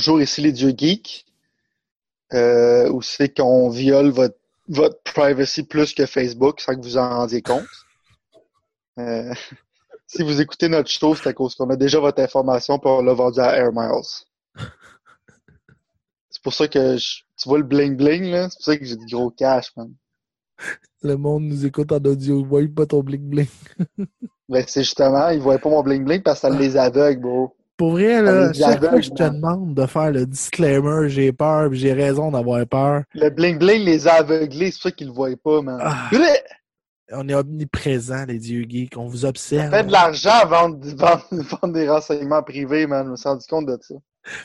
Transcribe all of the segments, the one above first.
bonjour, ici les dieux geeks. Euh, où c'est qu'on viole votre, votre privacy plus que Facebook sans que vous en rendiez compte. Euh, si vous écoutez notre show, c'est à cause qu'on a déjà votre information pour on l'a vendu à Air Miles. C'est pour ça que je- tu vois le bling bling là, c'est pour ça que j'ai du gros cash, man. Le monde nous écoute en audio. Voyez pas ton bling bling. Ben c'est justement, ils voient pas mon bling bling parce que ça les aveugle, bro. Pour vrai, là, chaque fois que je te demande de faire le disclaimer, j'ai peur, puis j'ai raison d'avoir peur. Le bling bling les a aveuglés, c'est ça qu'ils le voient pas, man. Ah. On est omniprésents, les dieux geeks. On vous observe. fait de l'argent à vendre, vendre, vendre des renseignements privés, man. Je me suis rendu compte de ça.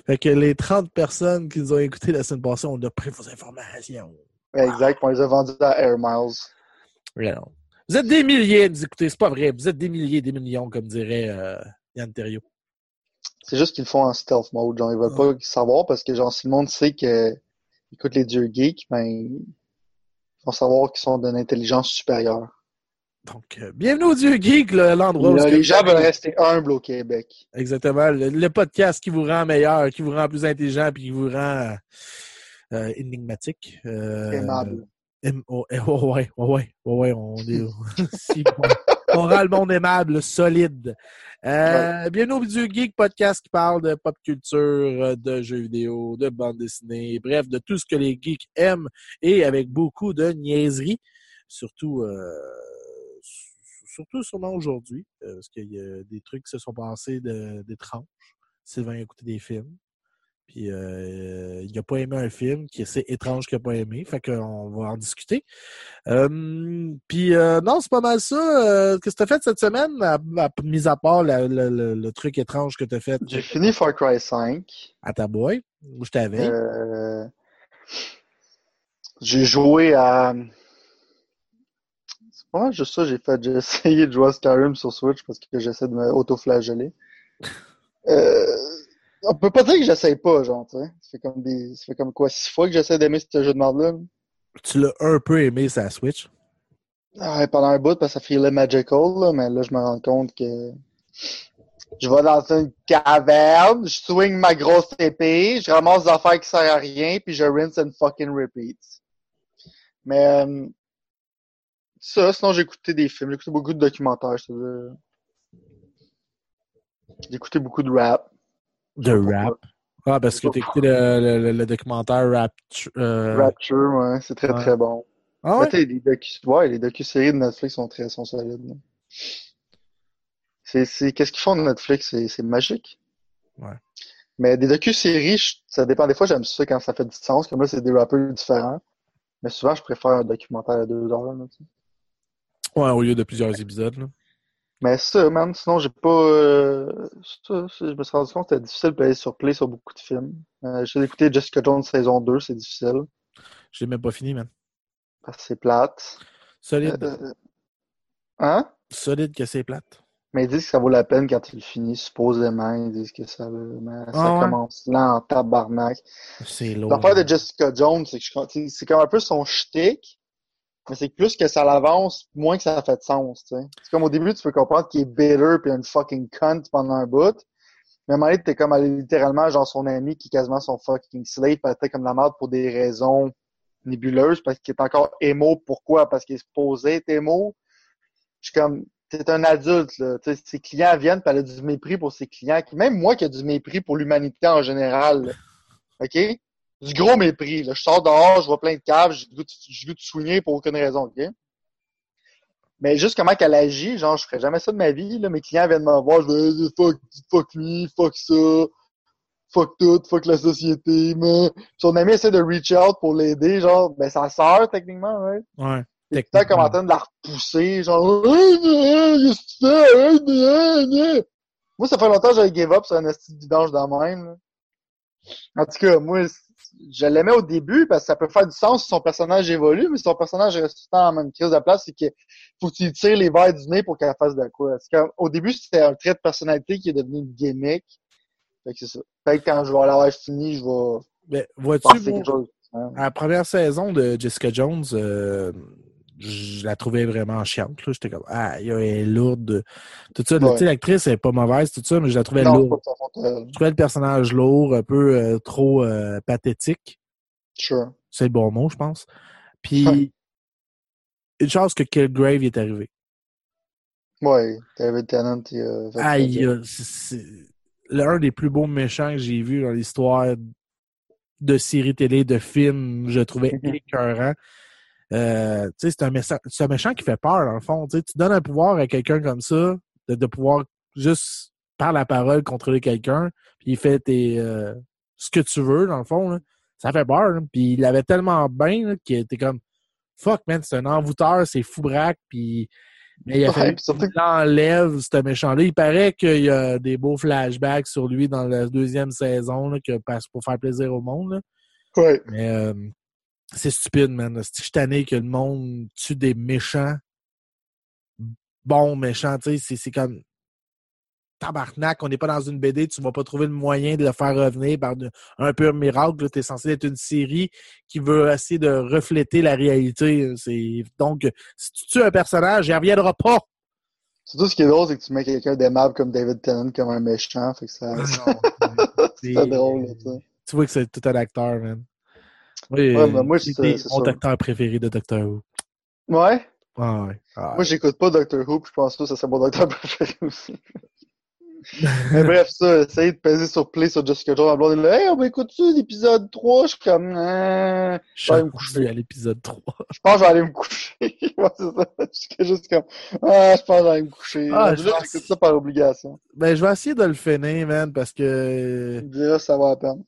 Fait que les 30 personnes qui nous ont écouté la semaine passée, on a pris vos informations. Exact, on les a vendus à Air Miles. Vous êtes des milliers à nous écouter, c'est pas vrai. Vous êtes des milliers, des millions, comme dirait euh, Yann Terriot. C'est juste qu'ils le font en stealth mode. Genre, ils veulent pas savoir parce que, genre, si le monde sait que écoute les dieux geeks, ben, ils vont savoir qu'ils sont d'une intelligence supérieure. Donc, euh, bienvenue au Dieu Geek, l'endroit où... Les gens veulent rester humbles au Québec. Exactement. Le, le podcast qui vous rend meilleur, qui vous rend plus intelligent, puis qui vous rend euh, énigmatique. Euh, Aimable. aim- oh, eh, oh, ouais, oh, ouais, oh, ouais, on est... si, bon. On rend le monde aimable, solide. Euh, Bienvenue au Dieu Geek, podcast qui parle de pop culture, euh, de jeux vidéo, de bande dessinée, bref, de tout ce que les geeks aiment et avec beaucoup de niaiseries. Surtout, euh, surtout sûrement aujourd'hui, euh, parce qu'il y a des trucs qui se sont passés d'étranges. Sylvain a écouté des films. Puis euh, il n'a pas aimé un film qui est assez étrange qu'il n'a pas aimé. Fait qu'on va en discuter. Euh, puis euh, non, c'est pas mal ça. Euh, Qu'est-ce que tu as fait cette semaine, à, à- mis à part la- le, truc étrange que tu as fait? J'ai fini Far Cry 5. à ta boîte, où je t'avais? Euh, j'ai joué à. C'est pas mal juste ça, j'ai fait. J'ai essayé de jouer à Skyrim sur Switch parce que j'essaie de me auto-flageller. Euh, on peut pas dire que j'essaye pas, genre, tu sais. Ça fait comme des. Ça fait comme quoi, six fois que j'essaie d'aimer ce jeu de merde-là. Tu l'as un peu aimé, sa Switch? Ah, ouais, pendant un bout, parce que ça filait magical, là, mais là, je me rends compte que je vais dans une caverne, je swing ma grosse épée, je ramasse des affaires qui servent à rien, puis je rinse and fucking repeat. Mais euh, ça, sinon j'ai écouté des films, j'ai écouté beaucoup de documentaires, je. J'ai écouté beaucoup de rap. De rap. Ah, parce que t'as écouté le, le- documentaire Rap. euh, Rapture, ouais, c'est très ouais. très bon. Ah ouais? les docu ouais, les docu-séries de Netflix sont très sont solides. qu'est-ce qu'ils font de Netflix? C'est, magique. Ouais. Mais des docu-séries, ça dépend. Des fois, j'aime ça quand ça fait du sens. Comme là, c'est des rappeurs différents. Mais souvent, je préfère un documentaire à deux heures. Là. Ouais, au lieu de plusieurs épisodes. Là. Mais ça, man, sinon, j'ai pas. euh, ça, ça, je me suis rendu compte que c'était difficile de payer sur Play sur beaucoup de films. Euh, j'ai écouté Jessica Jones saison 2, c'est difficile. J'ai même pas fini, man. Parce que c'est plate. Solide. Euh, hein? Solide que c'est plate. Mais ils disent que ça vaut la peine quand tu le finis, supposément. Ils disent que ça, mais ça Ah ouais? commence là en tabarnak. C'est lourd. L'affaire de Jessica Jones, c'est que c'est comme un peu son shtick, mais c'est plus que ça l'avance, moins que ça fait de sens, tu sais. C'est comme au début, tu peux comprendre qu'il est bitter pis une fucking cunt pendant un bout. Mais à un moment donné, t'es comme allé littéralement genre son ami qui est quasiment son fucking slave, t'es comme la merde pour des raisons nébuleuses, parce qu'il est encore émo. Pourquoi? Parce qu'il est supposé être émo. Je suis comme, t'es un adulte, là. Tu sais, ses clients viennent, pis elle a du mépris pour ses clients. Même moi qui ai du mépris pour l'humanité en général. OK? Du gros mépris, là. Je sors dehors, je vois plein de caves, j'ai goût de- soigner pour aucune raison, OK? Mais juste comment qu'elle agit, genre, je ferais jamais ça de ma vie, là. Mes clients viennent me voir, je vais, fuck, fuck lui, fuck ça, fuck tout, fuck la société, mais son ami essaie de reach out pour l'aider, genre, ben, sa sœur, techniquement, ouais. Ouais. T'es comme en train de la repousser, genre. Moi, ça fait longtemps que j'avais give up sur un esti de vidange de même, là. En tout cas, moi, je l'aimais au début parce que ça peut faire du sens si son personnage évolue, mais si son personnage reste tout le temps en même crise de place, c'est qu'il faut que tu lui tires les verres du nez pour qu'elle fasse de quoi. C'est comme, au début, c'était un trait de personnalité qui est devenu une gimmick. Fait que c'est ça. Fait que quand je vais l'avoir fini, je vais Ben, vois-tu, chose. hein. à la première saison de Jessica Jones, euh, je la trouvais vraiment chiante. J'étais comme, ah, elle est lourde. Tout ça, Ouais. l'actrice, elle est pas mauvaise, tout ça, mais je la trouvais Non, lourde. Je trouvais le personnage lourd, un peu euh, trop euh, pathétique. Sure. C'est le bon mot, je pense. Puis, Ouais. une chance que Killgrave est arrivé. Ouais, David Tennant, il a fait Aïe, euh, c'est l'un des plus beaux méchants que j'ai vu dans l'histoire de séries télé, de films, je trouvais écœurant. Euh, c'est un, méchant- c'est un méchant qui fait peur, dans le fond. Tu donnes un pouvoir à quelqu'un comme ça, de, de pouvoir juste par la parole contrôler quelqu'un, puis il fait tes, euh, ce que tu veux, dans le fond. là. Ça fait peur. Puis il l'avait tellement bien qu'il était comme Fuck, man, c'est un envoûteur, c'est fou braque, puis. Mais il a Ouais, fallu ce méchant-là. Il paraît qu'il y a des beaux flashbacks sur lui dans la deuxième saison, là, que, parce- pour faire plaisir au monde. là. Ouais. Mais euh, c'est stupide, man. C'est suis tanné que le monde tue des méchants? Bons méchants, tu sais. c'est- C'est comme. Tabarnak, on n'est pas dans une BD, tu vas pas trouver le moyen de le faire revenir par un pur miracle. Tu es censé être une série qui veut essayer de refléter la réalité. C'est Donc, si tu tues un personnage, il ne reviendra pas. Surtout, ce qui est drôle, c'est que tu mets quelqu'un d'aimable comme David Tennant comme un méchant, fait que ça, c'est pas drôle. Tu vois que c'est tout un acteur, man. Oui, Ouais, mais moi, c'est c'est- c'est mon ça. acteur préféré de Doctor Who. Ouais? Ah ouais. Ah, Moi, j'écoute pas Doctor Who, puis je pense que ça serait mon docteur préféré aussi. Mais bref, ça, essayer de peser sur play sur Jessica Jones, ma blonde est là, hey, on va écouter l'épisode 3, je suis comme, euh, je vais aller me coucher. à l'épisode 3. Je pense que je vais aller me coucher. ouais, c'est ça. Je suis juste comme, ah, je pense que je vais aller me coucher. Ah, Là, je j'écoute pense- ça par obligation. Ben, je vais essayer de le finir, man, parce que si ça va à peine.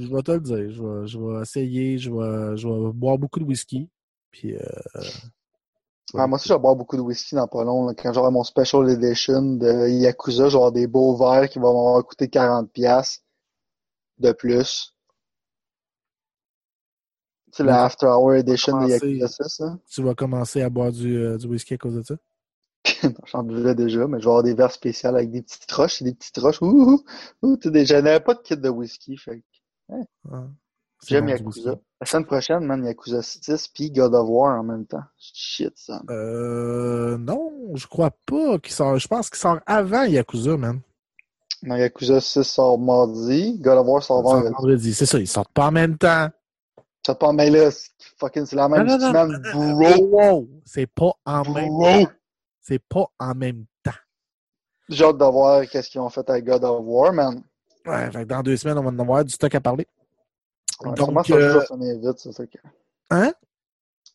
Je vais te le dire. Je vais, je vais essayer, je vais, je vais boire beaucoup de whisky. Puis, euh, Ah, moi aussi, je vais boire beaucoup de whisky dans pas long. là. Quand j'aurai mon special edition de Yakuza, j'aurai des beaux verres qui vont m'avoir coûté 40$ de plus. C'est la. After Hour Edition de. Yakuza 6, hein. tu vas commencer à boire du, euh, du whisky à cause de ça? J'en buvais déjà, mais je vais avoir des verres spéciaux avec des petites roches. C'est des petites roches. Ouh, ouh, ouh, tu sais, des- j'en avais pas de kit de whisky. Fait j'aime Yakuza. La semaine prochaine, man, Yakuza 6 puis God of War en même temps. Shit, ça. Euh, non, je crois pas qu'il sort. Je pense qu'il sort avant Yakuza, man. Non, Yakuza 6 sort mardi. God of War sort vendredi. vendredi. C'est ça, ils sortent pas en même temps. Ça pas, mais là, c'est fucking, c'est la même Non, non, non. semaine, bro. Wow! C'est pas en même Bro! C'est pas en même temps. J'ai hâte de voir qu'est-ce qu'ils ont fait avec God of War, man. Ouais, fait que dans deux semaines, on va en avoir du stock à parler. Ouais, Donc, ça euh, je vais vite, c'est ça que... Hein?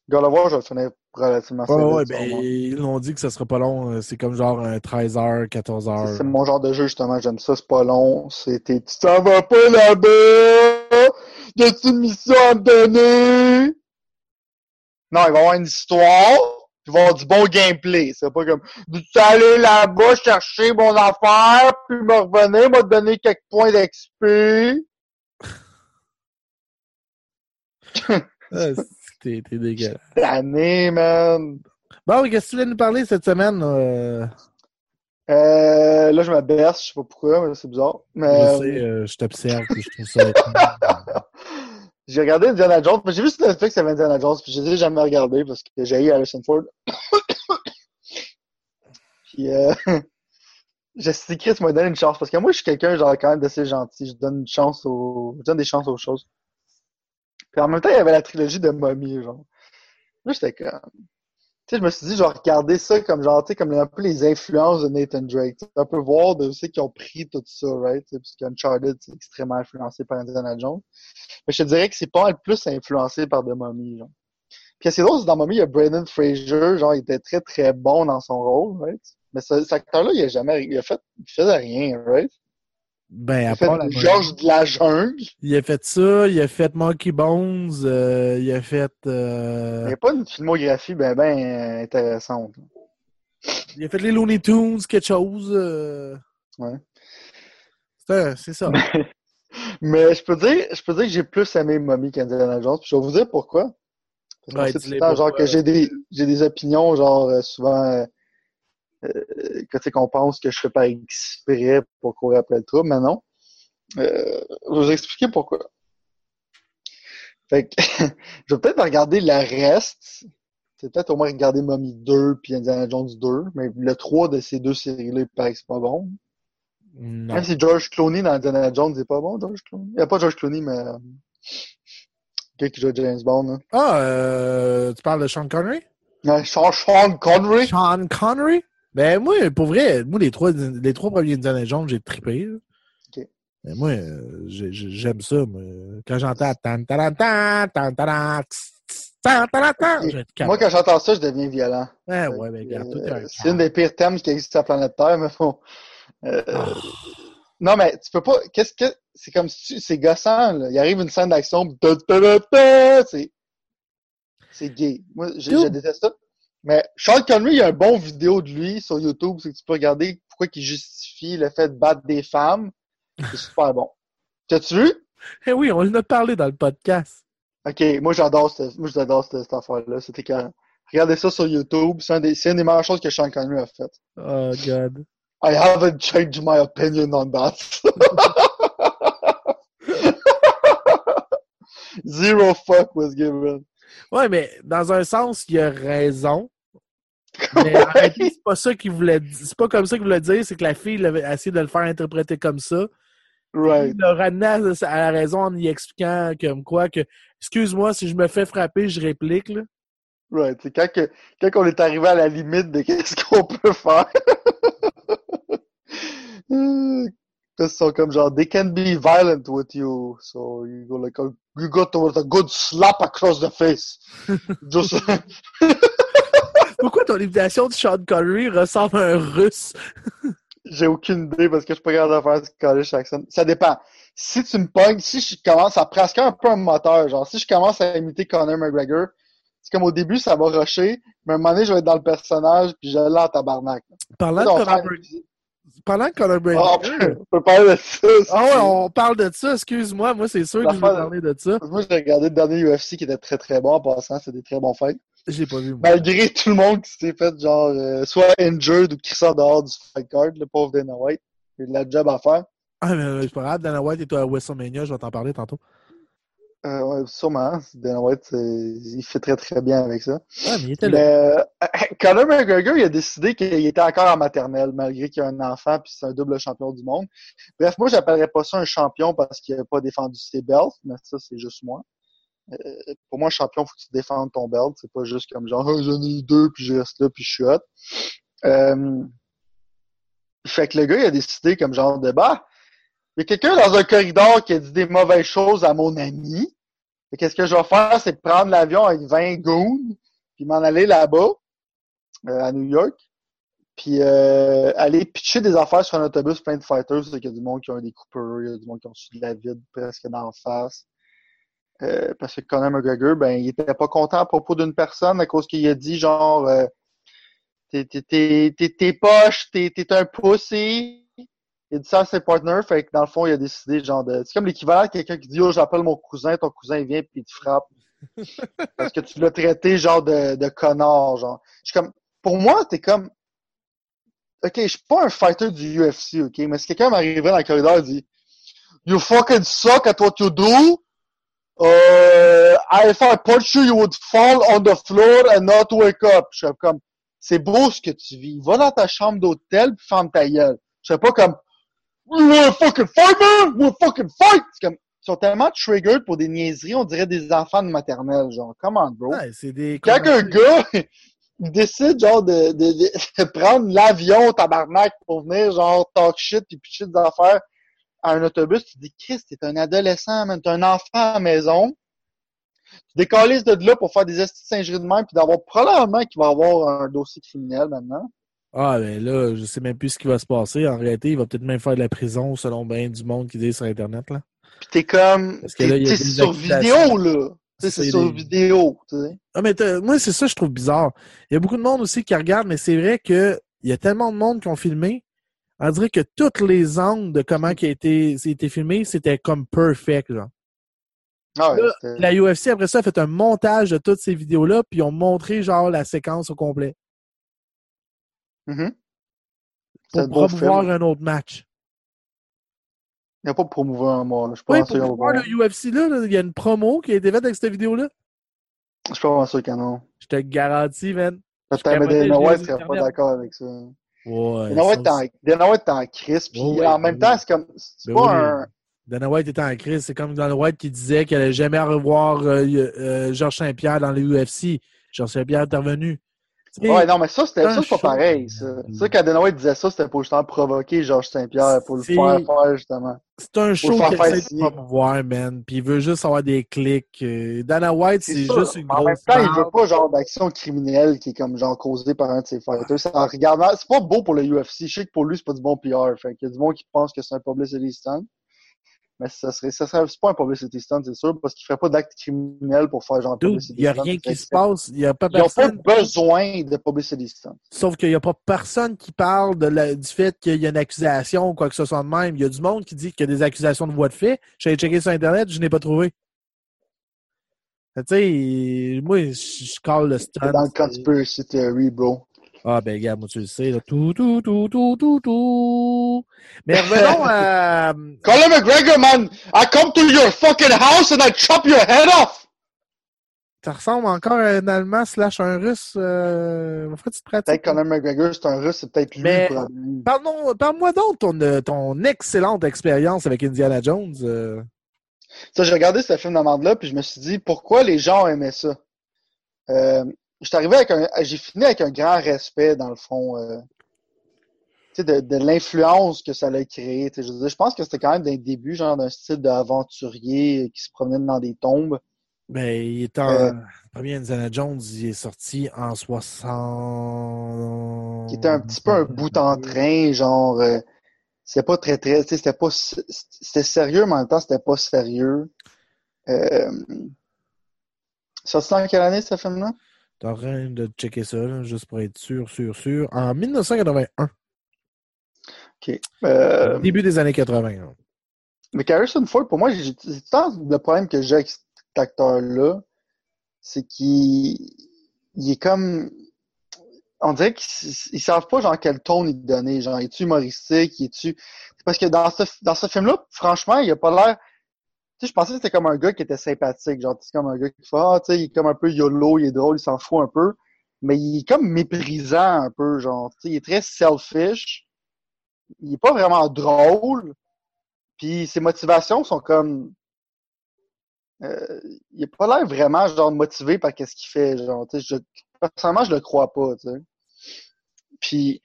God of War, je vais le finir relativement Ouais, ouais, vite, ben, ils l'ont dit que ça sera pas long. euh, C'est comme genre un 13h, 14h. C'est mon genre de jeu, justement. J'aime ça, c'est pas long. C'était, tu t'en vas pas là-bas! Y'a-tu une mission à me donner? Non, il va y avoir une histoire, puis avoir du bon gameplay. C'est pas comme, tu aller là-bas chercher mon affaire, puis me revenir, me donner quelques points d'XP. Ah, T'es dégueulasse. Année, man. Bon, qu'est-ce que tu voulais nous parler cette semaine? euh? Euh, là, je me baisse, je sais pas pourquoi, mais c'est bizarre. Mais, Je sais, euh, je t'observe, je trouve ça. J'ai regardé Indiana Jones, mais j'ai vu sur Netflix qu'il y avait Indiana Jones, puis je les ai jamais regardé parce que j'ai eu Harrison Ford. puis euh, j'ai dit Chris m'a donné une chance parce que moi je suis quelqu'un genre quand même d'assez gentil, je donne une chance aux je donne des chances aux choses. Puis en même temps, il y avait la trilogie de Mommy genre. Là, j'étais comme sais, je me suis dit, je vais regarder ça comme genre, tu sais, comme un peu les influences de Nathan Drake. tu sais, Un peu voir de ceux qui ont pris tout ça, right? Parce qu'Uncharted, c'est extrêmement influencé par Indiana Jones. Mais je te dirais que c'est pas mal plus influencé par The Mummy, genre. Puis c'est drôle, dans Mummy, il y a Brandon Fraser, genre, il était très très bon dans son rôle, right? Mais ce, cet acteur-là, il a jamais, il a fait, il faisait rien, right? Ben, Il à a fait part la Georges de la jungle. Il a fait ça, il a fait Monkey Bones, euh, il a fait. Il euh, n'y a pas une filmographie ben ben euh, intéressante. il a fait les Looney Tunes, quelque chose. euh. Ouais. C'est ça. Mais je peux dire, je peux dire que j'ai plus aimé Mummy qu'Indiana Jones. Puis je vais vous dire pourquoi. Parce que Ouais, c'est tout le temps, genre, que j'ai des, j'ai des opinions, genre, souvent, que tu sais, qu'on pense que je fais pas exprès pour courir après le trouble, mais non. Euh, je vais vous expliquer pourquoi. Fait que je vais peut-être regarder le reste. C'est peut-être au moins regarder Mummy 2 puis Indiana Jones 2, mais le 3 de ces deux séries-là, il paraît que c'est pas bon. Non. Même si George Clooney dans Indiana Jones, c'est pas bon, George Clooney. Il n'y a pas George Clooney, mais euh, quelqu'un qui joue James Bond. Hein. Ah, euh, tu parles de Sean Connery? Sean Connery. Sean Connery? Ben, moi, pour vrai, moi, les trois, les trois premiers Indiana Jones, j'ai trippé. là. Ok. Mais moi, euh, j'ai- j'ai- j'aime ça. Moi. Quand j'entends tan tan tan tan tan Moi, quand j'entends ça, je deviens violent. Ouais, ouais, ben, regarde, tout Euh, un c'est une des pires thèmes qui existent sur la planète Terre, mais bon. Euh, Non, mais tu peux pas. Qu'est-ce que. C'est comme si tu- c'est gossant, là. Il arrive une scène d'action, c'est. C'est gay. Moi, je, je déteste ça. Mais Sean Connery, il y a un bon vidéo de lui sur YouTube, c'est que tu peux regarder pourquoi il justifie le fait de battre des femmes. C'est super bon. T'as-tu vu? Eh oui, on en a parlé dans le podcast. Ok, moi j'adore cette, moi j'adore cette, cette affaire-là. C'était quand. Regardez ça sur YouTube. C'est un des, c'est une des meilleures choses que Sean Connery a faites. Oh, God. I haven't changed my opinion on that. Zero fuck was given. Ouais, mais dans un sens, il a raison. Mais réalité, c'est pas ça qu'il voulait dire. C'est pas comme ça qu'il voulait dire, c'est que la fille il avait essayé de le faire interpréter comme ça. Right. Il l'a ramené à, à la raison en y expliquant comme quoi que excuse-moi si je me fais frapper, je réplique là. Right. C'est quand, que, quand on est arrivé à la limite de qu'est-ce qu'on peut faire. Ils sont comme genre, they can be violent with you. So you go like, a, you go towards a good slap across the face. Just, Pourquoi ton imitation de Sean Connery ressemble à un russe? J'ai aucune idée parce que je suis pas capable de faire ce college accent. Ça dépend. Si tu me pognes, si je commence à presque un peu un moteur, genre si je commence à imiter Conor McGregor, c'est comme au début ça va rusher, mais à un moment donné je vais être dans le personnage puis je l'ai en tabarnak. Parlant de Conor Parlant de Conor Ah, McGregor. on peut parler de ça. Ah ouais, on parle de ça, excuse-moi, moi c'est sûr que je vais parler de ça. Moi j'ai regardé le dernier UFC qui était très très bon en passant, c'est des très bons fights. Je l'ai pas vu, moi. Malgré tout le monde qui s'est fait genre euh, soit injured ou qui sort dehors du fight card, le pauvre Dana White. Il a de la job à faire. Ah, mais euh, c'est pas grave, Dana White est à WrestleMania, je vais t'en parler tantôt. Euh, ouais, sûrement. Dana White, il fait très très bien avec ça. Ah, mais il était là. Mais euh, Conor McGregor, il a décidé qu'il était encore en maternelle, malgré qu'il a un enfant puis c'est un double champion du monde. Bref, moi, j'appellerais pas ça un champion parce qu'il n'a pas défendu ses belts, mais ça, c'est juste moi. Euh, pour moi, champion, faut que tu défendes ton belt. C'est pas juste comme genre, oh, j'en ai deux, puis je reste là, puis je suis hot. Euh, fait que le gars, il a décidé comme genre de, bah, il y a quelqu'un dans un corridor qui a dit des mauvaises choses à mon ami. Qu'est-ce que je vais faire, c'est prendre l'avion avec 20 goons, puis m'en aller là-bas, euh, à New York, puis euh, aller pitcher des affaires sur un autobus plein de fighters, qu'il y a du monde qui a des coupeurs, il y a du monde qui ont su de la vide presque d'en face. Euh, parce que Conor McGregor, ben, il était pas content à propos d'une personne à cause qu'il a dit genre euh, t'es t'es t'es t'es t'es poche, t'es t'es un pussy. Il a dit ça à ses partners, fait que dans le fond, il a décidé genre de. C'est comme l'équivalent de quelqu'un qui dit Oh, j'appelle mon cousin, ton cousin il vient puis il te frappe. Parce que tu l'as traité genre de, de connard, genre. Je suis comme. Pour moi, t'es comme. Ok, je suis pas un fighter du UFC, ok, mais si quelqu'un m'arrivait dans le corridor et dit You fucking suck at what you do. Uh, if I punch you, you would fall on the floor and not wake up. Je suis comme, c'est beau ce que tu vis. Va dans ta chambre d'hôtel puis ferme ta gueule. Je suis pas comme, you wanna fucking fight, man? You wanna fucking fight? C'est comme, ils sont tellement triggered pour des niaiseries, on dirait des enfants de maternelle, genre. Come on, bro. Ouais, c'est des. Quand un gars, il décide, genre, de, de, de, de prendre l'avion, tabarnak, pour venir, genre, talk shit puis pitcher des affaires à un autobus, tu te dis, Chris, t'es un adolescent, man, t'es un enfant à la maison. Tu décalises de là pour faire des estis de singerie de même puis d'avoir probablement qu'il va avoir un dossier criminel maintenant. Ah, ben là, je sais même plus ce qui va se passer. En réalité, il va peut-être même faire de la prison selon bien du monde qui dit sur Internet, là. Puis t'es comme, Parce que là, t'es il y a des sur vidéo, là. Tu sais, C'est sur des- vidéo, tu sais. Ah, mais moi, c'est ça que je trouve bizarre. Il y a beaucoup de monde aussi qui regarde, mais c'est vrai que il y a tellement de monde qui ont filmé. On dirait que tous les angles de comment qui a été, filmé, c'était comme perfect, genre. Ah ouais, Là, La UFC, après ça, a fait un montage de toutes ces vidéos-là, puis ils ont montré, genre, la séquence au complet. Mhm. C'est Pour un promouvoir un autre match. Il n'y a pas de promouvoir Oui, sûr pour le UFC, là, là, il y a une promo qui a été faite avec cette vidéo-là. Je suis pas sûr en a. Je te garantis, man. Peut-être mais serait pas d'accord avec ça. Ouais. Dana White en. Dana White est en crise, puis Ouais, en même ouais. temps, c'est comme, c'est Ben pas oui. un, Dana White était en crise. C'est comme Dana White qui disait qu'elle allait jamais revoir euh, euh, Georges Saint-Pierre dans les UFC. Georges Saint-Pierre est revenu. Ouais, non, mais ça, c'était, ça, c'est pas show. pareil, ça. Ça, quand Dana White disait ça, c'était pour justement provoquer Georges Saint-Pierre, pour le C'est- faire faire, justement. C'est un show faire qui faire essaie de promouvoir, man. Puis il veut juste avoir des clics. Euh, Dana White, c'est juste une En même grosse temps, il veut pas genre d'action criminelle qui est comme genre causée par un de ses fighters. Ça, en regardant, c'est pas beau pour le UFC. Je sais que pour lui, c'est pas du bon PR. Fait qu'il y a du monde qui pense que c'est un publicity stunt. Mais ça serait, ça serait, pas un publicity stunt, c'est sûr, parce qu'il ferait pas d'acte criminel pour faire genre Dude, publicity il n'y a stunt. rien qui se passe. Il n'y a pas Ils pas besoin de publicity stunt. Sauf qu'il n'y a pas personne qui parle de la- du fait qu'il y a une accusation ou quoi que ce soit de même. Il y a du monde qui dit qu'il y a des accusations de voie de fait. J'allais checker sur Internet, je n'ai pas trouvé. Tu sais, moi, je, je call le stunt. dans le conspiracy theory, bro. Ah, ben, regarde, moi, tu le sais, là. Tout, tout, tout, tout, tout, tout. Mais revenons à. Conor McGregor, man! I come to your fucking house and I chop your head off! Ça ressemble encore à un Allemand slash un Russe. Euh... Pourquoi tu te pratiques? Peut-être Conor McGregor, c'est un russe, c'est peut-être lui Mais- le problème. Parle-nous- Parle-moi donc ton, euh, ton excellente expérience avec Indiana Jones. euh. Ça, j'ai regardé ce film d'amande-là, puis je me suis dit, pourquoi les gens aimaient ça? Euh, j'étais arrivé avec un, j'ai fini avec un grand respect, dans le fond, euh, tu sais, de, de l'influence que ça a créé. Je, veux dire, je pense que c'était quand même d'un début, genre d'un style d'aventurier qui se promenait dans des tombes. Ben, il est en. Euh, le premier Indiana Jones, il est sorti en 60. qui était un petit peu un bout en train, genre, euh, c'était pas très, très, c'était pas, c'était sérieux, mais en même temps, c'était pas sérieux. Euh, sorti en quelle année, ce film-là? T'es en train de checker ça, là, juste pour être sûr, sûr, sûr. En 1981. Ok. Euh, Début des années 80. là. Mais Harrison Ford, pour moi, j'ai le problème que j'ai avec cet acteur-là, c'est qu'il il est comme. On dirait qu'ils ils savent pas genre quel ton il donner. Genre, est-tu humoristique, est-tu. Parce que dans ce, dans ce film-là, franchement, il a pas l'air. Sais, je pensais que c'était comme un gars qui était sympathique. Genre, c'est comme un gars qui fait Ah, tu sais, il est comme un peu YOLO, il est drôle, il s'en fout un peu. Mais il est comme méprisant un peu, genre. Tu sais, il est très selfish. Il est pas vraiment drôle. Puis ses motivations sont comme. Euh, il a pas l'air vraiment genre motivé par qu'est-ce qu'il fait. Genre, tu sais, je, personnellement, je le crois pas. Tu sais. Puis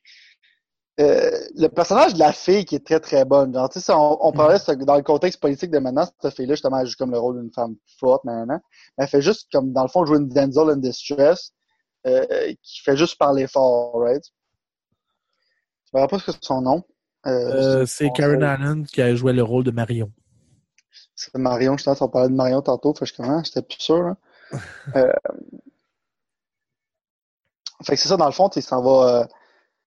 euh, le personnage de la fille qui est très très bonne. Genre, tu sais, on, on parlait ça- dans le contexte politique de maintenant, cette fille-là, justement, elle joue comme le rôle d'une femme forte, maintenant. Elle fait juste comme dans le fond jouer une Denzel in distress, euh, qui fait juste parler fort, right? Je me rappelle pas ce que c'est son nom. Euh, c'est Karen Allen qui a joué le rôle de Marion. C'est Marion, je pense, on parlait de Marion tantôt, fait que je j'étais plus sûr. Euh, fait que c'est ça, dans le fond, tu sais, ça va.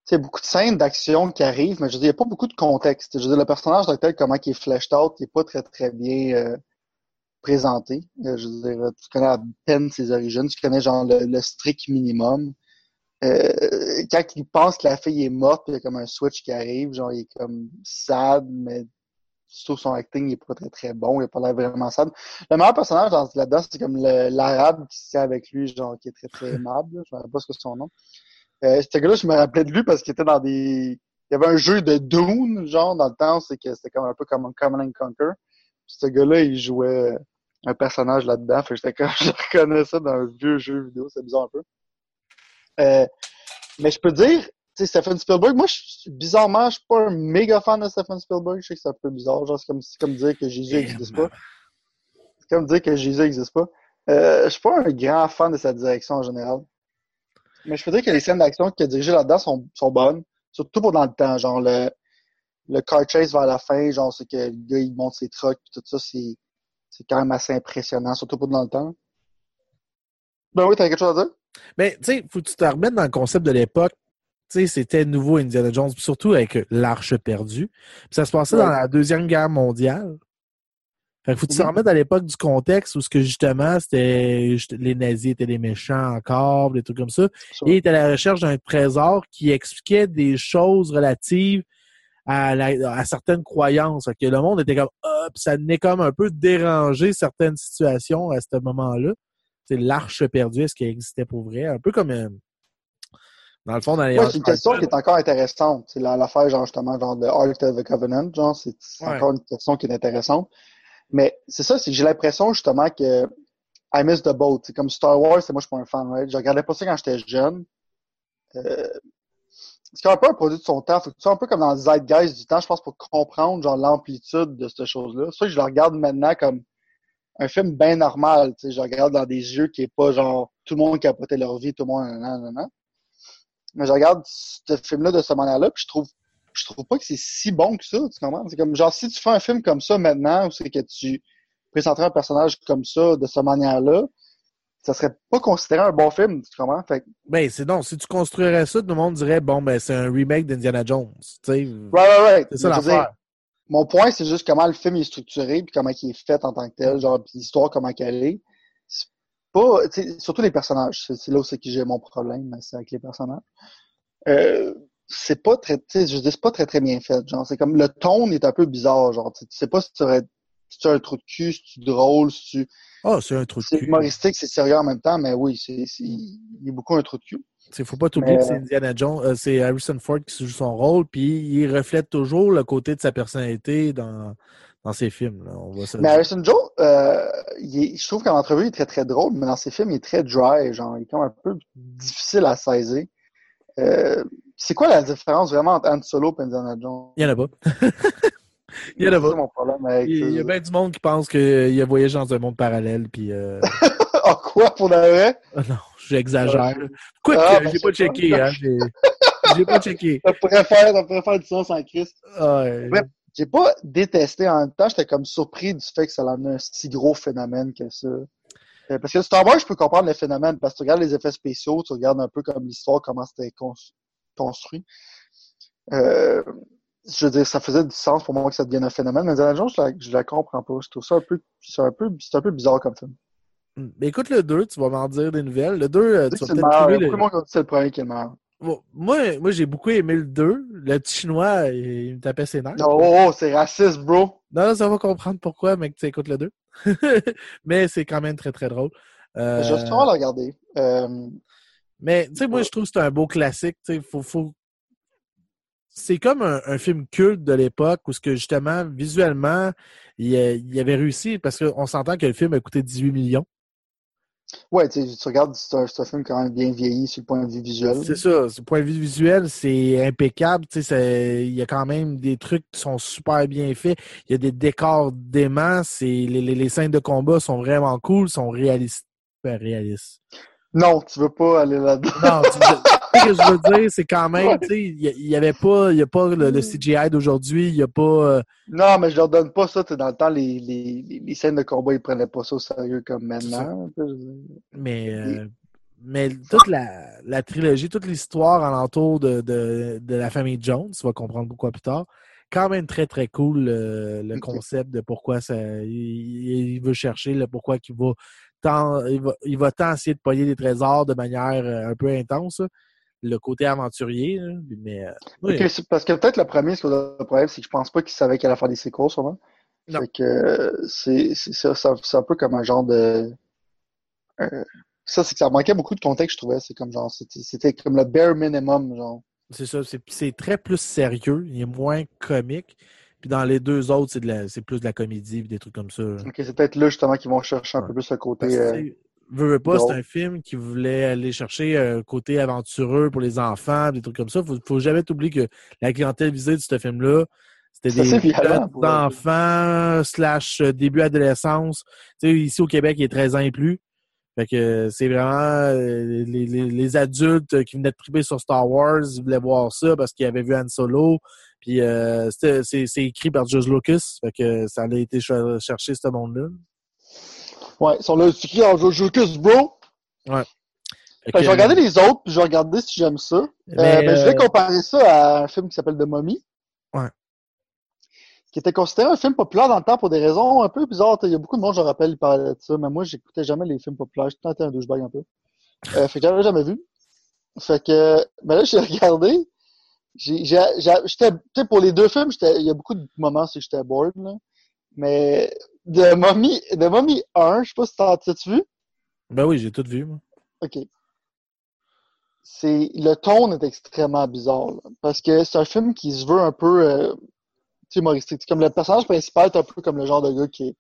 Sais, beaucoup de scènes d'action qui arrivent, mais je veux dire, il n'y a pas beaucoup de contexte. Je veux dire, le personnage de tel, comment il est fleshed out, il n'est pas très très bien euh, présenté. Euh, je veux dire, tu connais à peine ses origines, tu connais genre le, le strict minimum. Euh, quand il pense que la fille est morte, il y a comme un switch qui arrive, genre il est comme sad, mais surtout son acting il est pas très très bon, il a pas l'air vraiment sad. Le meilleur personnage dans- là-dedans, c'est comme l'arabe qui se tient avec lui, genre qui est très très aimable. Je me rappelle pas ce que c'est son nom. Euh, ce gars-là, je me rappelais de lui parce qu'il était dans des. Il y avait un jeu de Dune, genre, dans le temps, c'est que c'était comme un peu comme un Common and Conquer. Puis ce gars-là, il jouait un personnage là-dedans. Fait que j'étais comme, je reconnais ça dans un vieux jeu vidéo, c'est bizarre un peu. Euh, mais je peux dire, tu sais, Stephen Spielberg, moi, je, bizarrement, je suis pas un méga fan de Stephen Spielberg. Je sais que c'est un peu bizarre. Genre, c'est comme, c'est comme dire que Jésus n'existe pas. C'est comme dire que Jésus n'existe pas. Euh, je suis pas un grand fan de sa direction en général. Mais je peux dire que les scènes d'action qu'il a dirigées là-dedans sont, sont bonnes. Surtout pour dans le temps. Genre, le, le car chase vers la fin, genre, c'est que le gars, il monte ses trucks, tout ça, c'est, c'est quand même assez impressionnant, surtout pour dans le temps. Ben oui, t'as quelque chose à dire? Mais tu sais, faut que tu te remettes dans le concept de l'époque. Tu sais, c'était nouveau Indiana Jones, puis surtout avec l'Arche perdue. Puis ça se passait dans la Deuxième Guerre mondiale. Fait que faut que tu te remettes à l'époque du contexte où ce que justement, c'était les nazis étaient les méchants encore, des trucs comme ça. Et il était à la recherche d'un trésor qui expliquait des choses relatives à, la- à certaines croyances. Fait que le monde était comme ah, puis ça venait comme un peu déranger certaines situations à ce moment-là. C'est l'arche perdue, est-ce qu'elle existait pour vrai? Un peu comme euh, dans le fond, dans les Ouais, c'est une question qui est encore intéressante. C'est la- l'affaire, genre, justement, genre, de Ark of the Covenant, genre, c'est c'est Ouais. encore une question qui est intéressante. Mais c'est ça, c'est que j'ai l'impression, justement, que I miss the boat. C'est comme Star Wars, c'est moi, je suis pas un fan, right? Je regardais pas ça quand j'étais jeune. Euh, c'est un peu un produit de son temps. Faut que tu sois un peu comme dans le zeitgeist du temps, je pense, pour comprendre, genre, l'amplitude de cette chose-là. Ça je le regarde maintenant comme un film bien normal, tu sais. Je regarde dans des yeux qui est pas, genre, tout le monde capotait leur vie, tout le monde, nan, nan, nan. Mais je regarde ce film-là de cette manière-là, puis je trouve, je trouve pas que c'est si bon que ça, tu comprends? C'est comme, genre, si tu fais un film comme ça maintenant, où c'est que tu présenterais un personnage comme ça, de cette manière-là, ça serait pas considéré un bon film, tu comprends? Fait que, Ben, c'est non. Si tu construirais ça, tout le monde dirait bon, ben, c'est un remake d'Indiana Jones. Tu sais, right, right, right. c'est ça l'affaire. Mon point, c'est juste comment le film est structuré, puis comment il est fait en tant que tel, genre, puis l'histoire, comment qu'elle est. C'est pas, surtout les personnages. C'est là où c'est que j'ai mon problème, mais c'est avec les personnages. Euh, c'est pas très, tu sais, je dis, c'est pas très, très bien fait. Genre, c'est comme, le ton est un peu bizarre, genre, tu sais, pas si tu aurais, si tu as un trou de cul, si tu es drôle, si tu, Ah, c'est un trou de c'est cul. humoristique, c'est sérieux en même temps, mais oui, c'est, c'est, il a beaucoup un trou de cul. Il faut pas t'oublier Mais- que c'est Indiana Jones, euh, c'est Harrison Ford qui joue son rôle, puis il reflète toujours le côté de sa personnalité dans, dans ses films. Là. On Mais. Harrison Joe, euh, il est- je trouve qu'en entrevue, il est très très drôle, mais dans ses films, il est très dry, genre, il est comme un peu difficile à saisir. Euh, c'est quoi la différence vraiment entre Han Solo et Indiana Jones? Il y en a pas. il y en a pas. mon problème avec Il il y a bien du monde qui pense qu'il a voyagé dans un monde parallèle, puis euh... Ah, quoi, pour de vrai? non, j'exagère. Quoi Ah, que ben, j'ai pas checké, hein. J'ai pas checké. Pourrait faire du sens en Christ. Ouais. Ouais. J'ai pas détesté en même temps, j'étais comme surpris du fait que ça en a un si gros phénomène que ça. Euh, Parce que Star Wars, je peux comprendre le phénomène, parce que tu regardes les effets spéciaux, tu regardes un peu comme l'histoire, comment c'était construit. Euh, je veux dire, ça faisait du sens pour moi que ça devienne un phénomène, mais Indiana Jones, je la, je la comprends pas. Je trouve ça un peu, c'est un peu, c'est un peu bizarre comme film. Mais écoute le 2, tu vas m'en dire des nouvelles. Le 2, euh, tu vas peut-être trouver le... beaucoup de monde qui ont dit que c'est le premier qui est le meilleur? Bon, moi, moi j'ai beaucoup aimé le 2. Le petit chinois, il, il me tapait ses nerfs. Oh, oh, c'est raciste, bro. Non, ça va comprendre pourquoi, mec, tu écoutes le 2. mais c'est quand même très, très drôle. Euh, Je vais sûrement le regarder. Euh, Mais, tu sais, moi, je trouve que c'est un beau classique. Tu sais, faut, faut... C'est comme un, un film culte de l'époque où, ce que justement, visuellement, il, avait réussi parce qu'on s'entend que le film a coûté 18 millions. ouais, tu regardes, c'est un, film quand même bien vieilli sur le point de vue visuel. C'est ça. Du point de vue visuel, c'est impeccable. Il y a quand même des trucs qui sont super bien faits. Il y a des décors déments. Les, les, les scènes de combat sont vraiment cool, sont réalistes. Ben, réalistes. Non, tu veux pas aller là-dedans. Non, tu- ce que je veux dire, c'est quand même, tu sais, il y a- il y avait pas, il y a pas le, le CGI d'aujourd'hui, il y a pas, euh, Non, mais je leur donne pas ça. Dans le temps, les, les, les, scènes de combat, ils prenaient pas ça au sérieux comme maintenant. mais, euh, mais toute la, la trilogie, toute l'histoire alentour de, de, de la famille Jones, tu vas comprendre pourquoi plus tard. Quand même très très cool euh, le concept de pourquoi ça, il, il veut chercher, le pourquoi qu'il va tant, il va, il va tant essayer de pogner des trésors de manière euh, un peu intense. là. Le côté aventurier, là, mais euh, oui. Parce que peut-être le premier, ce le problème, c'est que je pense pas qu'ils savaient qu'elle allait faire des sequels, sûrement. Non. Fait que euh, c'est ça, c'est un peu comme un genre de. ça, c'est que ça manquait beaucoup de contexte, je trouvais. C'est comme genre, c'était comme le bare minimum, genre. C'est ça, c'est c'est très plus sérieux, il est moins comique. Puis dans les deux autres, c'est de la c'est plus de la comédie et des trucs comme ça. Ok, c'est peut-être là justement qu'ils vont chercher un Ouais. peu plus le côté. Parce que, euh, veux, veux pas, c'est un film qui voulait aller chercher un côté aventureux pour les enfants, des trucs comme ça. Faut, faut jamais t'oublier que la clientèle visée de ce film-là, c'était des violent, enfants slash euh, début adolescence. Tu sais, ici au Québec, il est 13 ans et plus. Fait que euh, c'est vraiment euh, les, les, les adultes qui venaient de triper sur Star Wars, ils voulaient voir ça parce qu'ils avaient vu Han Solo. Puis euh, c'était- c'est c'est écrit par George Lucas. Fait que ça allait été ch- chercher ce monde-là. Ouais, ils sont là, qui en Jocus, bro? Fait Fait que je vais regarder les autres, puis je vais regarder si j'aime ça. Euh, mais, ben, je vais euh, comparer ça à un film qui s'appelle The Mummy. Qui était considéré un film populaire dans le temps pour des raisons un peu bizarres. Il y a beaucoup de monde, je me rappelle, ils parlaient de ça, mais moi, j'écoutais jamais les films populaires. J'étais un douchebag un peu. Euh, fait que j'avais jamais vu. Fait que, ben là, j'ai regardé. j'ai, j'ai, j'ai- j'étais, tu sais, pour les deux films, il y a beaucoup de moments où j'étais bored, là. Mais de Mommy, de Mommy 1, je sais pas si t'as, t'as-tu vu? Ben oui, j'ai tout vu, moi. OK. C'est, le ton est extrêmement bizarre, là, parce que c'est un film qui se veut un peu, euh, humoristique. Comme le personnage principal est un peu comme le genre de gars qui,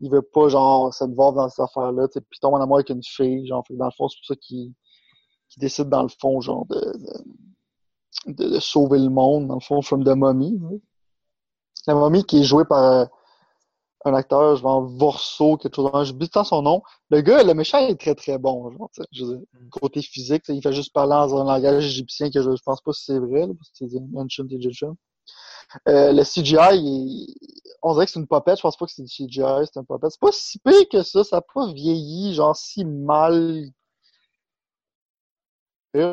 il veut pas, genre, se voir dans cette affaire-là, puis il tombe en amour avec une fille, genre, fait dans le fond, c'est pour ça qu'il, décide, dans le fond, genre, de, de, de- de sauver le monde, dans le fond, from the mummy. hein. La momie qui est jouée par euh, un acteur, genre Vorso, quelque chose. Je dis tant son nom. Le gars, le méchant est très très bon. Genre, je veux dire, côté physique, il fait juste parler dans un langage égyptien que je, je pense pas si c'est vrai, là, parce que c'est Ancient Egyptian. Euh, le CGI, on dirait que c'est une popette. Je pense pas que c'est du CGI, c'est une popette. C'est pas si pire que ça. Ça a pas vieilli, genre si mal. Mais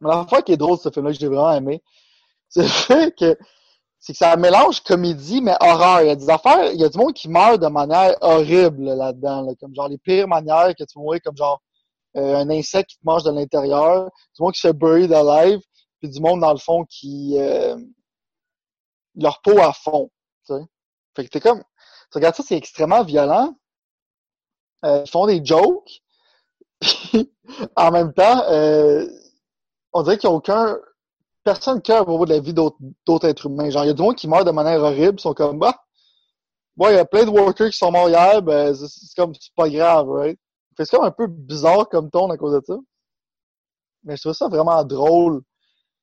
l'affaire qui est drôle ce film-là, que j'ai vraiment aimé, c'est le fait que c'est que ça mélange comédie mais horreur. Il y a des affaires, il y a du monde qui meurt de manière horrible là-dedans, là, comme genre les pires manières que tu mourir, comme genre euh, un insecte qui te mange de l'intérieur, du monde qui se buried alive, puis du monde dans le fond qui euh, leur peau à fond. Tu sais. Fait que t'es comme, tu regardes ça, c'est extrêmement violent. Euh, ils font des jokes, puis en même temps, euh, on dirait qu'il n'y a aucun personne cœur à propos de la vie d'autres êtres humains. Genre, il y a du monde qui meurt de manière horrible, ils sont comme, bah, bon, il y a plein de workers qui sont morts hier, ben, c'est comme, c'est pas grave, right? Fait c'est comme un peu bizarre comme ton à cause de ça. Mais je trouve ça vraiment drôle.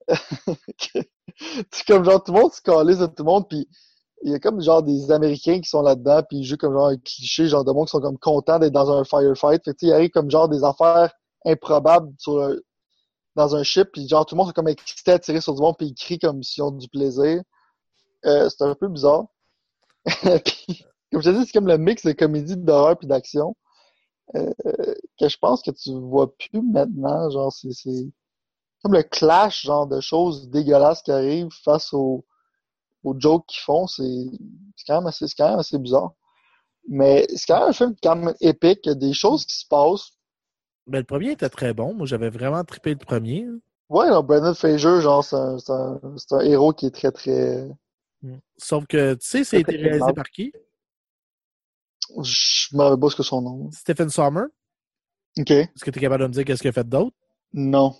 c'est comme genre, tout le monde se calise de tout le monde, puis il y a comme genre des Américains qui sont là-dedans, puis ils jouent comme genre un cliché, genre de monde qui sont comme contents d'être dans un firefight. Fait que, il arrive comme genre des affaires improbables sur dans un ship, puis genre tout le monde est comme excité à tirer sur du monde, puis ils crient comme s'ils ont du plaisir. Euh, c'est un peu bizarre. puis, comme je te dis, c'est comme le mix de comédie, d'horreur puis d'action. Euh, que je pense que tu vois plus maintenant. Genre, c'est comme le clash, genre, de choses dégueulasses qui arrivent face aux, aux jokes qu'ils font. C'est, c'est quand même assez, c'est quand même assez bizarre. Mais c'est quand même un film quand même épique. Il y a des choses qui se passent. Ben, le premier était très bon. Moi, j'avais vraiment trippé le premier. Ouais, là, Brendan Fraser, genre, c'est un, c'est un, c'est un héros qui est très, très... Sauf que, tu sais, ça a été Très réalisé par qui? Je me rappelle pas ce que son nom. Stephen Sommer. OK. Est-ce que tu es capable de me dire qu'est-ce qu'il a fait d'autre? Non.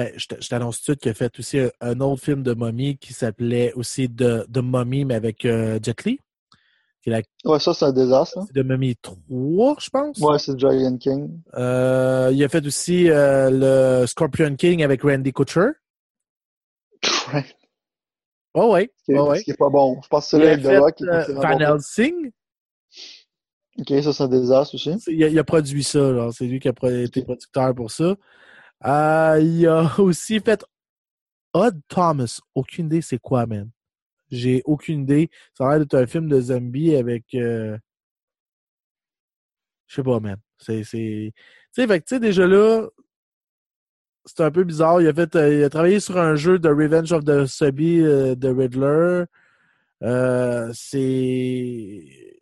Ben, je t'annonce tout de suite qu'il a fait aussi un, un autre film de momie qui s'appelait aussi The, The Mummy, mais avec euh, Jet Li. La- Ouais, ça, c'est un désastre. hein. C'est The Mummy 3, je pense. Ouais, c'est Giant King. Euh, il a fait aussi euh, le Scorpion King avec Randy Couture. Ouais. Oh ouais. Ce qui est- oh ouais. ce qui est pas bon. Je pense que celui a avec The Rock. euh, vraiment bon. Helsing. OK, ça, c'est un désastre aussi. C'est- Il a, il a produit ça. genre. C'est lui qui a été producteur pour ça. Euh, il a aussi fait Odd Thomas. Aucune idée c'est quoi, man. J'ai aucune idée. Ça a l'air d'être un film de zombies avec... euh, Je sais pas, man. C'est... Tu sais, fait tu sais, déjà là, c'est un peu bizarre. Il a fait... euh, il a travaillé sur un jeu de Revenge of the Subby euh, de Riddler. Euh, c'est...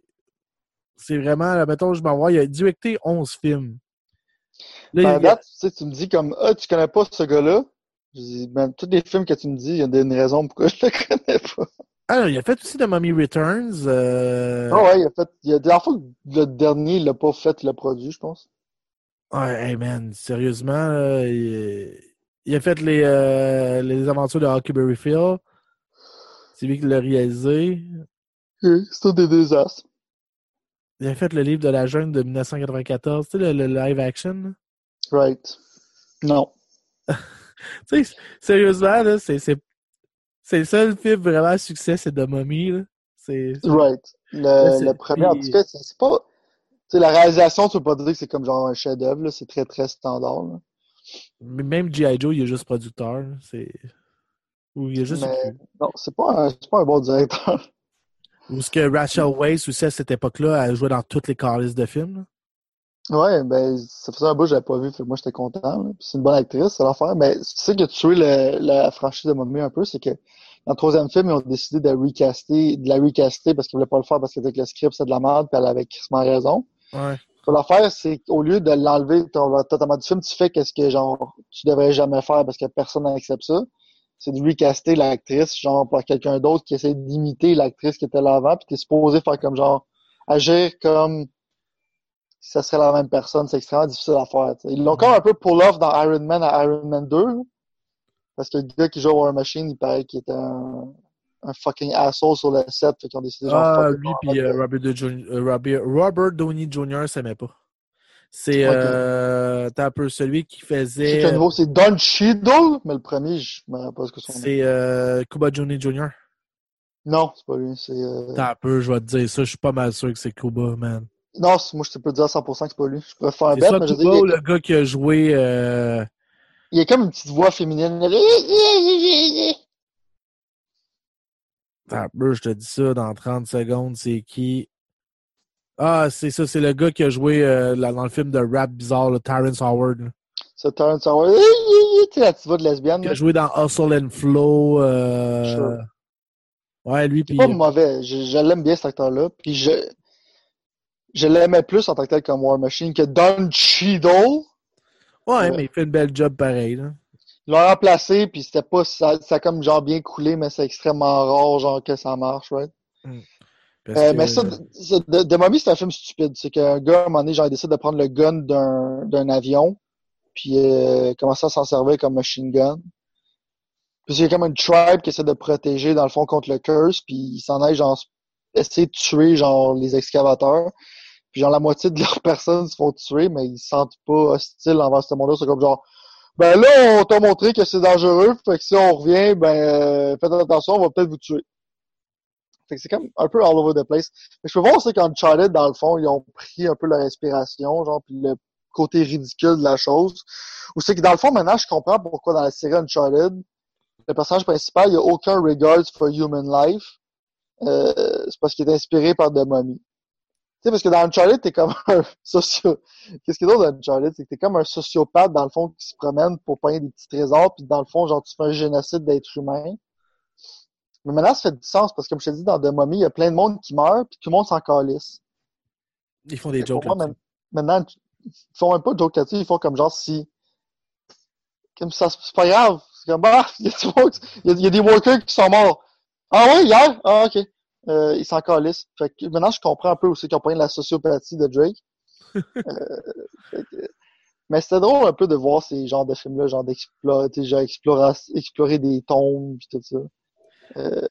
C'est vraiment... Là, mettons, je m'en vois. Il a directé 11 films. Là, À date, tu sais, tu me dis comme, ah, tu connais pas ce gars-là? Je dis, ben, tous les films que tu me dis, il y a une raison pourquoi je le connais pas. Ah, il a fait aussi The Mummy Returns. euh, Ah ouais, il a fait, il a, la fois que le dernier, il l'a pas fait, il l'a produit, je pense. Ouais, hey man, sérieusement, là, il, il a fait les, euh, les aventures de Huckleberry Phil. C'est lui qui l'a réalisé. Ok, C'est des désastres. Il a fait le livre de la jungle de 1994, tu sais, le, le live action. Right. Non. Tu sais, sérieusement, là, c'est, c'est, c'est le seul film vraiment à succès, c'est The Mummy. Là. C'est, Right. Là, Le, c'est- le premier, en tout cas, c'est c'est pas, tu sais, la réalisation, tu peux pas dire que c'est comme genre un chef-d'œuvre, là. C'est très, très standard, là. mais Même G.I. Joe, il est juste producteur. là. C'est... Ou il est juste Mais-. Non, c'est pas un, c'est pas un bon directeur. Ou ce que Rachel Weisz aussi à cette époque-là, elle jouait dans toutes les calices de films. Ouais, ben, ça faisait un bout que j'avais pas vu, fait que moi j'étais content. là. Puis C'est une bonne actrice, c'est l'affaire. Mais tu sais que tué le, la franchise de Mummy un peu, c'est que dans le troisième film, ils ont décidé de recaster, de la recaster parce qu'ils voulaient pas le faire parce que le script c'est de la merde, puis elle avait crissement raison. Ouais. Puis L'affaire, c'est qu'au lieu de l'enlever ton- totalement du film, tu fais qu'est-ce que genre tu devrais jamais faire parce que personne n'accepte ça. c'est de recaster l'actrice, genre, par quelqu'un d'autre qui essaie d'imiter l'actrice qui était là avant, puis t'es supposé faire comme genre, agir comme ça serait la même personne. C'est extrêmement difficile à faire. t'sais. Ils l'ont quand même un peu pull-off dans Iron Man à Iron Man 2, là. parce que le gars qui joue à War Machine, il paraît qu'il était un, un fucking asshole sur le set, fait qu'ils ont décidé Ah, lui puis mettre- euh, Robert, euh, Robert, Robert Downey Jr. s'aimait pas. C'est Ok. euh, t'as un peu celui qui faisait. qu'un nouveau, c'est Don Cheadle, mais le premier, je me rappelle pas ce que son nom. C'est euh, Cuba Johnny Jr. Non, c'est pas lui, c'est, euh... T'as un peu, je vais te dire ça, je suis pas mal sûr que c'est Cuba, man. Non, c'est- moi, je te peux dire à 100% que c'est pas lui. Je pourrais faire un C'est bet, mais je il a- le gars qui a joué. Euh... il y a comme une petite voix féminine. Peu, je te dis ça dans 30 secondes, c'est qui? Ah, c'est ça, c'est le gars qui a joué euh, dans le film de rap bizarre, le Terrence Howard. Ça Terrence Howard. Tu la petite voix de lesbienne. Qui a joué dans Hustle and Flow. Euh... Sure. Ouais, lui, C'est puis. pas mauvais. Je, je l'aime bien, cet acteur-là. Puis je, je l'aimais plus en tant que tel comme War Machine que Don Cheadle. Ouais, Ouais. mais il fait une belle job pareil. Là. Ils l'ont remplacé, puis c'était pas, ça, ça a comme genre bien coulé, mais c'est extrêmement rare, genre, que ça marche, right? Parce Euh, que- mais ça, de, de Mommy, c'est un film stupide. C'est qu'un gars, à un moment donné, genre, il décide de prendre le gun d'un, avion, puis euh, commencer à s'en servir comme machine gun. Puis il y a comme une tribe qui essaie de protéger, dans le fond, contre le curse, puis ils s'en aillent, genre, essayer de tuer, genre, les excavateurs. Genre, la moitié de leurs personnes se font tuer, mais ils se sentent pas hostiles envers ce monde-là. C'est comme genre, ben là, on t'a montré que c'est dangereux, fait que si on revient, ben, euh, faites attention, on va peut-être vous tuer. Fait que c'est comme un peu all over the place. Mais je peux voir aussi qu'Uncharted, dans le fond, ils ont pris un peu leur inspiration, genre, puis le côté ridicule de la chose. Ou c'est que dans le fond, maintenant, je comprends pourquoi dans la série Uncharted, le personnage principal, il n'y a aucun regard for human life. Euh, c'est parce qu'il est inspiré par The Mummy. Tu sais, parce que dans Uncharted, t'es comme un socio... Qu'est-ce qui est drôle dans Uncharted? C'est que t'es comme un sociopathe, dans le fond, qui se promène pour pogner des petits trésors, puis dans le fond, genre, tu fais un génocide d'êtres humains. Mais maintenant, ça fait du sens, parce que comme je t'ai dit, dans The Mummy, il y a plein de monde qui meurt, puis tout le monde s'en calisse. Ils font des jokes moi, maintenant, ils font même pas de joke là-dessus, ils font comme genre si. Comme ça, c'est pas grave. C'est comme, bah, il y, a y a- y a des workers qui sont morts. Ah ouais, hier? Ah, ok. Euh, ils s'en calissent. Fait que maintenant, je comprends un peu aussi pas de la sociopathie de Drake. Euh, que- mais c'était drôle un peu de voir ces genres de films-là, genre d'explorer, explorer, explorer des tombes pis tout ça. Euh,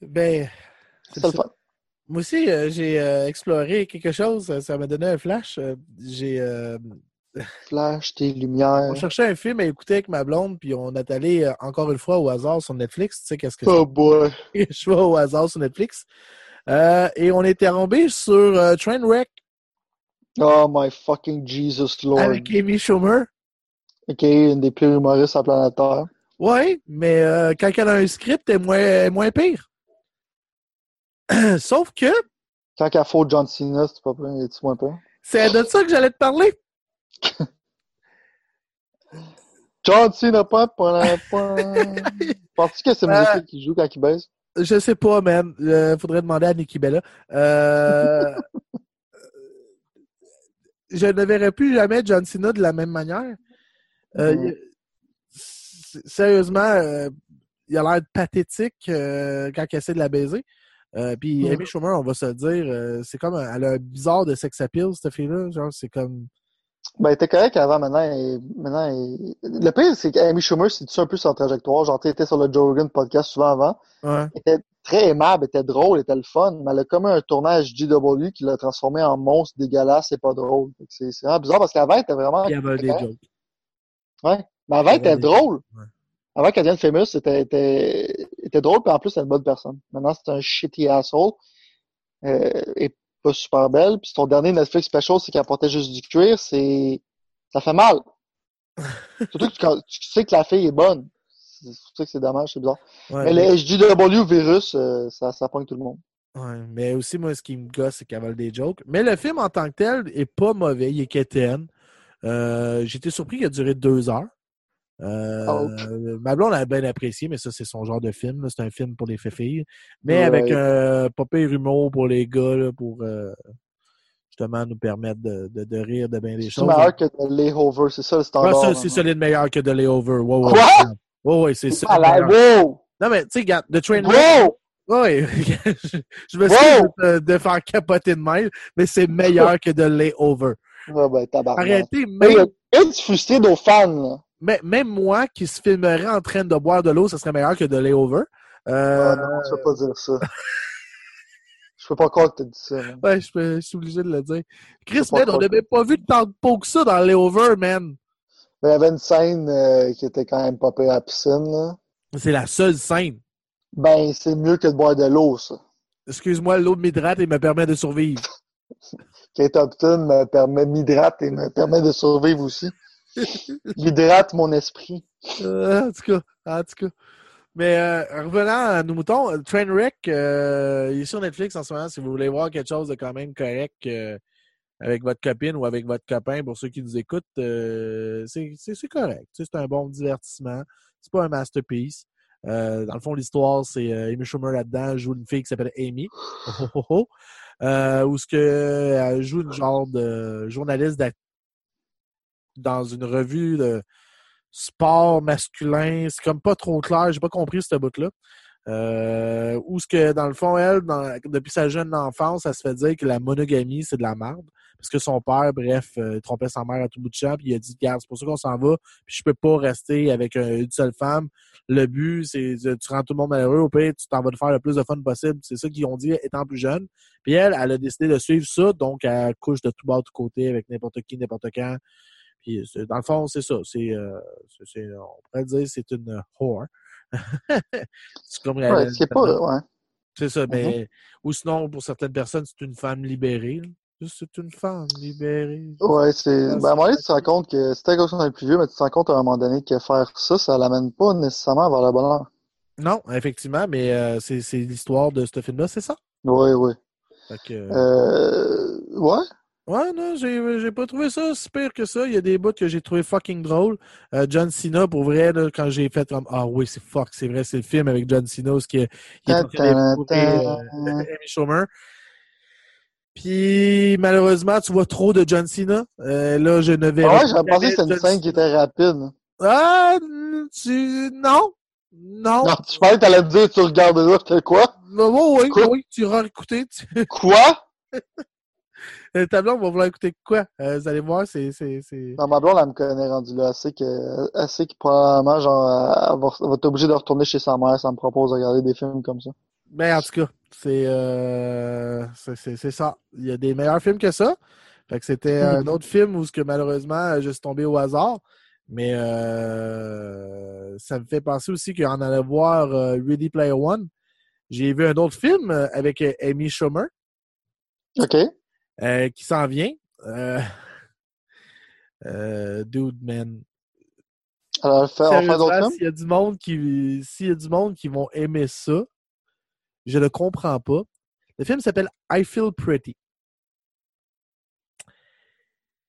Ben, c'est le fun. moi aussi, euh, j'ai exploré quelque chose. Ça- m'a donné un flash. J'ai. Flash, tes lumières. on cherchait un film à écouter avec ma blonde, puis on est allé euh, encore une fois au hasard sur Netflix. Tu sais, qu'est-ce que Oh boy. c'est? Je vais au hasard sur Netflix. Euh, et on était tombé sur euh, Trainwreck Oh my fucking Jesus Lord. avec Amy Schumer. Ok, une des pires humoristes à la planète Terre. Ouais, mais euh, quand elle a un script, elle est moins, elle est moins pire. Sauf que Quand qu'elle faut John Cena, c'est pas pire, tu moins c'est de ça que j'allais te parler. John Cena, point, point, point. Penses-tu que c'est Euh, qui joue quand il baise? Je sais pas, man. Euh, faudrait demander à Nikki Bella. Euh, je ne verrai plus jamais John Cena de la même manière. Euh, il- s- Sérieusement, il a l'air pathétique quand il essaie de la baiser. Puis Mhm. Amy Schumer, on va se le dire, c'est comme un- elle a un bizarre de sex appeal, cette fille-là. Genre, c'est comme. Ben, il était correct avant, maintenant, elle- maintenant, elle- le pire, c'est qu'Amy Schumer, c'est un peu sa trajectoire. Genre, elle était sur le Joe Rogan podcast souvent avant. Ouais. Elle était très aimable, elle était drôle, elle était le fun, mais elle a comme un tournage GW qui l'a transformé en monstre dégueulasse et pas drôle. C'est c'est vraiment bizarre parce qu'avant, elle était vraiment Puis elle avait des jokes. Ouais. Mais avant, elle était drôle. Ouais. Avant qu'elle devienne famous, c'était, était, était drôle, puis en plus, c'est une bonne personne. Maintenant, c'est un shitty asshole. Euh, et pas super belle. Puis son dernier Netflix special, c'est qu'elle portait juste du cuir, c'est, ça fait mal. Surtout que tu, quand- tu sais que la fille est bonne. C'est ça que c'est dommage, c'est bizarre. Ouais, mais mais- le SGW virus, euh, ça, ça pogne tout le monde. Ouais, mais aussi, moi, ce qui me gosse, c'est qu'elle vole des jokes. Mais le film en tant que tel est pas mauvais. Il est quétaine. Euh, été surpris qu'il a duré deux heures. Euh, Oh. Ma blonde a bien apprécié, mais ça, c'est son genre de film. C'est un film pour les filles. Mais Ouais. avec un pire humour pour les gars, là, pour euh, justement nous permettre de, de, de rire de bien des C'est choses. meilleur que The Layover, c'est ça le standard. ça, c'est solide meilleur que The Layover. Ouais, ouais. Quoi? Ouais, c'est ça. Là, wow! Non, mais tu sais, regarde, The Train Wow! Oui, je me suis de, de, faire capoter de même, mais c'est meilleur que de Layover. Ah ben, tabarnak. Arrêtez, même... Hey, tu frustré nos fans, là. Mais, même moi qui se filmerais en train de boire de l'eau, ça serait meilleur que de Layover. Euh... Ah non, je peux pas dire ça. je peux pas croire que t'as dit ça. Man. Ouais, je, peux, je, suis obligé de le dire. Chris, man, on n'avait pas vu tant de peau que ça dans Layover, man. Mais il y avait une scène euh, qui était quand même pas pire à la piscine, là. C'est la seule scène. Ben, c'est mieux que de boire de l'eau, ça. Excuse-moi, l'eau m'hydrate et me permet de survivre. Kate Upton me permet, m'hydrate et me permet de survivre aussi. Hydrate mon esprit. Euh, en tout cas, en tout cas. Mais euh, revenant à nos moutons, Trainwreck, euh, il est sur Netflix en ce moment. Si vous voulez voir quelque chose de quand même correct euh, avec votre copine ou avec votre copain, pour ceux qui nous écoutent, euh, c'est correct. C'est un bon divertissement. C'est pas un masterpiece. Euh, dans le fond, l'histoire, c'est euh, Amy Schumer là-dedans joue une fille qui s'appelle Amy. Oh, oh, oh, euh, où ce que elle joue une genre de journaliste dans une revue de sport masculin. C'est comme pas trop clair. J'ai pas compris ce bout-là. Euh, où ce que, dans le fond, elle, depuis sa jeune enfance, elle se fait dire que la monogamie, c'est de la merde. Parce que son père, bref, euh, trompait sa mère à tout bout de champ, puis il a dit, garde, c'est pour ça qu'on s'en va, puis je peux pas rester avec une seule femme. Le but, c'est tu rends tout le monde malheureux, au pire, tu t'en vas te faire le plus de fun possible. C'est ça qu'ils ont dit étant plus jeune. Puis elle, elle a décidé de suivre ça, donc elle couche de tout bas, de tout côté, avec n'importe qui, n'importe quand. Puis dans le fond, c'est ça. C'est, euh, on pourrait dire c'est une whore. c'est comme ouais, c'est pas, ouais. C'est ça, mais. Mm -hmm. Ou sinon, pour certaines personnes, c'est une femme libérée. C'est une femme libérée. Ouais, c'est. Ben, à un moment donné, tu te rends compte que c'était quand on est plus vieux, mais tu te rends compte à un moment donné que faire ça, ça l'amène pas nécessairement vers le bonheur. Non, effectivement, mais euh, c'est l'histoire de ce film-là, c'est ça? Oui, oui. Que... Euh... Ouais. Ouais, non, j'ai pas trouvé ça si pire que ça. Il y a des bouts que j'ai trouvé fucking drôle. Euh, John Cena, pour vrai, là, quand j'ai fait comme Ah oui, c'est fuck, c'est vrai, c'est le film avec John Cena, ce qui est, de euh, Amy Schumer. Puis malheureusement, tu vois trop de John Cena. Euh, là, je ne vais ah Ouais, j'aurais pensé que c'était une scène qui était rapide. Ah, tu... non. Non. Non, tu parlais que t'allais me dire tu regarderas, c'était quoi? Non, oui, oui, oui, tu auras écouté. Tu... Quoi? Le tableau, on va vouloir écouter quoi? Euh, vous allez voir, c'est. Non, ma blonde, elle me connaît rendu là assez que, assez que probablement, genre, elle va, elle va être obligée de retourner chez sa mère elle me propose de regarder des films comme ça. Ben, en tout cas, c'est euh, c'est ça. Il y a des meilleurs films que ça. Fait que c'était un autre film où ce que malheureusement, je suis tombé au hasard. Mais euh, ça me fait penser aussi qu'on allait voir euh, Ready Player One. J'ai vu un autre film avec Amy Schumer. OK. Euh, qui s'en vient. Euh, euh, dude, man. Alors, S'il y a du monde qui, s'il y a du monde qui vont aimer ça, je ne comprends pas. Le film s'appelle I Feel Pretty.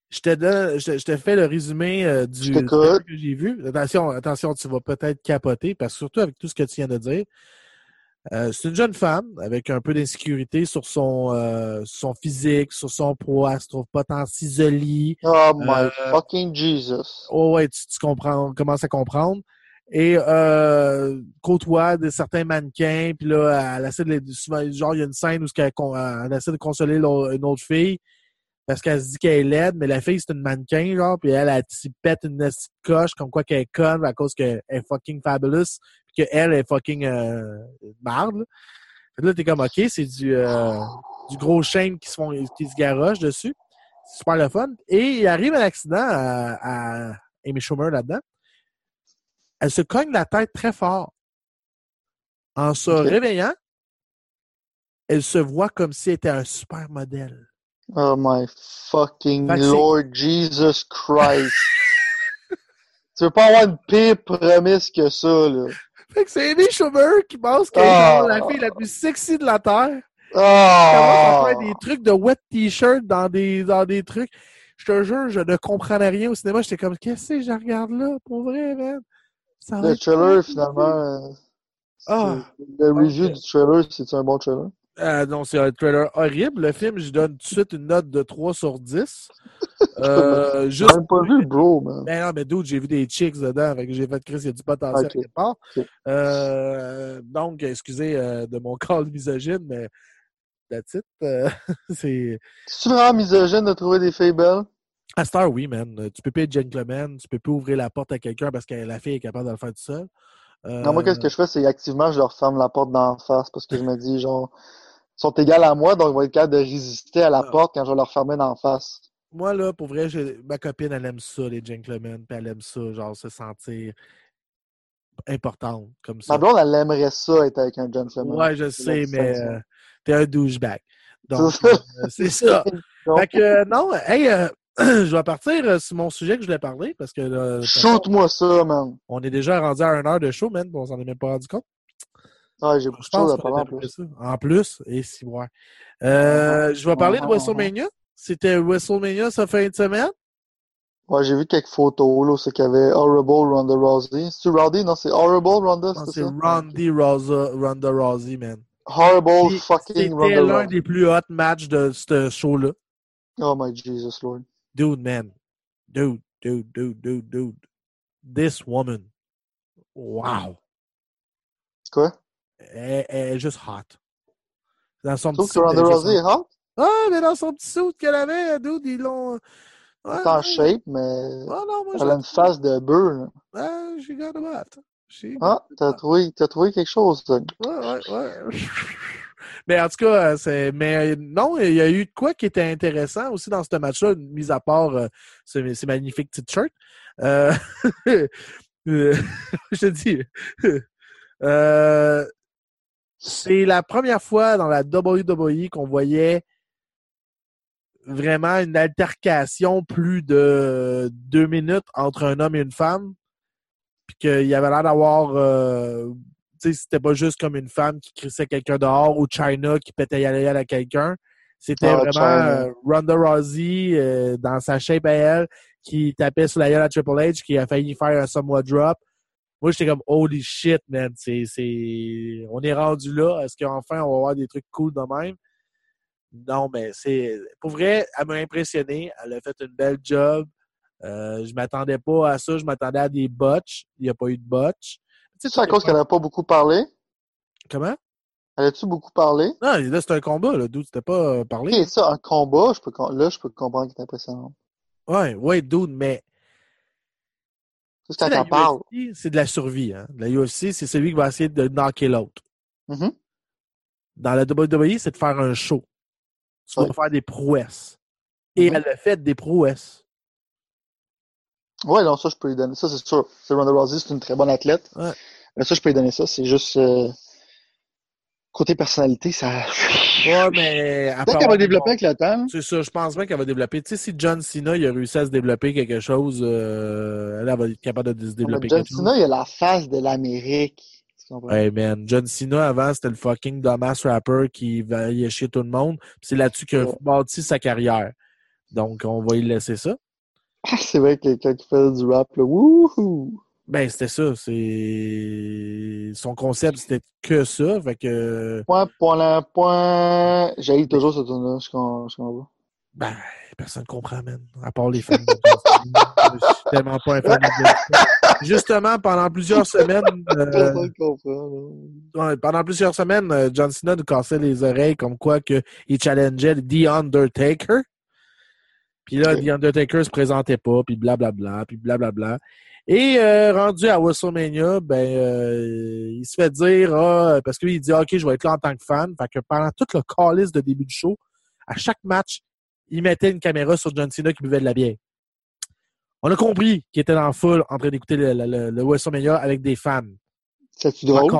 Je te, donne, je, te, je te fais le résumé euh, du, du que j'ai vu. Attention, attention, tu vas peut-être capoter, parce que surtout avec tout ce que tu viens de dire, euh, c'est une jeune femme avec un peu d'insécurité sur son euh, son physique, sur son poids. Elle se trouve pas tant s'isoler. Oh my euh, fucking Jesus. Oh ouais, tu, tu comprends, commences à comprendre. Et euh, côtoie de certains mannequins, puis là, elle essaie de les, souvent, genre, il y a une scène où elle, elle essaie de consoler une autre fille parce qu'elle se dit qu'elle est laide, mais la fille, c'est une mannequin, genre, puis elle, elle, elle pète une petite coche comme quoi qu'elle est conne à cause qu'elle est fucking fabulous qu'elle est fucking euh, marde. Là, là t'es comme, OK, c'est du, euh, du gros chaîne qui se, font, qui se garoche dessus. C'est super le fun. Et il arrive un accident à, à Amy Schumer là-dedans. Elle se cogne la tête très fort. En se okay. réveillant, elle se voit comme si elle était un super modèle. Oh my fucking Lord Jesus Christ. tu veux pas avoir une pire prémisse que ça, là. Fait que c'est Amy Schumer qui pense qu'elle est la fille la plus sexy de la Terre. Oh. Elle commence à faire des trucs de wet t-shirt dans des, dans des trucs. Je te jure, je ne comprenais rien au cinéma. J'étais comme, qu'est-ce que je regarde là? Pour vrai, man. Ça le trailer, finalement. Ah. Le review okay. du trailer, c'est un bon trailer? Euh, non, c'est un trailer horrible. Le film, je donne tout de suite une note de 3 sur 10. Euh, J'ai juste. même pas vu bro, man. Ben non, mais d'autres, j'ai vu des chicks dedans. Fait que j'ai fait Chris, il y a du potentiel Ok. quelque part. Euh, donc, excusez euh, de mon call misogyne, mais that's it. Euh, c'est. C'est vraiment misogyne de trouver des filles belles? À Star, oui, man. Tu peux pas être gentleman, tu peux pas ouvrir la porte à quelqu'un parce que la fille est capable de le faire tout seul. Non, moi, qu'est-ce que je fais, c'est activement, je leur ferme la porte d'en face parce que je me dis, genre, sont égales à moi, donc ils vont être capables de résister à la Ah. porte quand je vais leur fermer d'en face. Moi, là, pour vrai, ma copine, elle aime ça, les gentlemen, puis elle aime ça, genre, se sentir importante, comme ça. Ma blonde, elle aimerait ça être avec un gentleman. Ouais, je sais, mais euh, t'es un douchebag. Donc, C'est ça. euh. Donc, Fait que, euh, non, hey, euh, je vais partir sur mon sujet que je voulais parler, parce que Shoot-moi ça, man. on est déjà rendu à une heure de show, man, on s'en est même pas rendu compte. Ouais, j'ai beaucoup de parler est en plus. ça. En plus, et si, ouais. Euh, je vais parler de WrestleMania. C'était WrestleMania cette fin de semaine? Ouais, j'ai vu quelques photos, là, c'est qu'il y avait Horrible Ronda Rousey. C'est-tu Rowdy? Non, c'est Horrible Ronda, Non, c'est C'est ça? Ronda Rousey, man. Horrible fucking C'était Ronda l'un Rousey. des plus hot matchs de ce show-là. Oh my Jesus Lord. Dude, man. Dude, dude, dude, dude, dude. This woman. Wow. Quoi? Elle, elle est juste hot. Dans son petit que Ronda Rousey est hot? Ah, mais dans son petit suit qu'elle avait, dude, ils l'ont. Ouais, en shape, mais Ah non, moi, elle a une j'ai. face de beurre, là. Ah, she got a butt. She Ah, t'as trouvé, t'as trouvé quelque chose. Ouais, ouais, ouais. Mais en tout cas, euh, c'est. Mais euh, non, il y a eu de quoi qui était intéressant aussi dans ce match-là, mis à part euh, ces, ces magnifiques petites shirts. Euh, euh, je te dis. euh, c'est la première fois dans la WWE qu'on voyait vraiment une altercation plus de deux minutes entre un homme et une femme. Puis qu'il y avait l'air d'avoir. euh, tu sais, c'était pas juste comme une femme qui crissait quelqu'un dehors ou China qui pétait y aller à quelqu'un. C'était Ah, vraiment euh, Ronda Rousey euh, dans sa shape à elle qui tapait sur la gueule à Triple H qui a failli faire un Samoa Drop. Moi, j'étais comme holy shit, man. C'est, c'est... On est rendu là. Est-ce qu'enfin on va avoir des trucs cool de même? Non, mais c'est. Pour vrai, elle m'a impressionné. Elle a fait une belle job. Euh, je m'attendais pas à ça. Je m'attendais à des botches. Il n'y a pas eu de botch. Tu sais, C'est à cause qu'elle n'a pas beaucoup parlé? Comment? Elle a-tu beaucoup parlé? Non, là, c'est un combat, là. Dude, c'était pas euh, parlé. Ok, ça, un combat, je peux, là, je peux comprendre qu'il est impressionnant. Ouais, ouais, dude, mais. Parle. C'est de la survie, hein. La UFC, c'est celui qui va essayer de knocker l'autre. Mhm. Dans la WWE, c'est de faire un show. Tu vas Ouais. faire des prouesses. Et Mhm. elle a fait des prouesses. Ouais, non, ça, je peux lui donner ça, c'est sûr. C'est Ronda Rousey, c'est une très bonne athlète. Ouais. Mais ça, je peux lui donner ça. C'est juste, euh, côté personnalité, ça. Ouais, mais. Peut-être qu'elle va développer avec le temps. C'est ça, je pense bien qu'elle va développer. Tu sais, si John Cena il a réussi à se développer quelque chose, euh, elle, elle va être capable de se développer John quelque chose. Cena, il a la face de l'Amérique. Hey man, John Cena avant c'était le fucking dumbass rapper qui va y chier tout le monde. C'est là-dessus qu'il a Ouais. bâti sa carrière. Donc on va y laisser ça. C'est vrai que quelqu'un qui fait du rap, là, wouhou! Ben c'était ça, c'est son concept c'était que ça, fait que Point, point, point. J'ai toujours ce tour-là, je comprends, je comprends. ben personne comprend man, à part les fans. Je suis tellement pas un fan de. Justement pendant plusieurs semaines euh, pendant plusieurs semaines, euh, John Cena nous cassait les oreilles comme quoi que il challengeait The Undertaker. Puis là. The Undertaker se présentait pas, puis blablabla, puis blablabla. Et euh, rendu à WrestleMania, ben euh, il se fait dire ah, parce qu'il dit OK, je vais être là en tant que fan. Fait que pendant tout le calice de début du show, à chaque match, il mettait une caméra sur John Cena qui buvait de la bière. On a compris qu'il était dans la foule en train d'écouter le, le, le- le WrestleMania avec des fans. En drôle?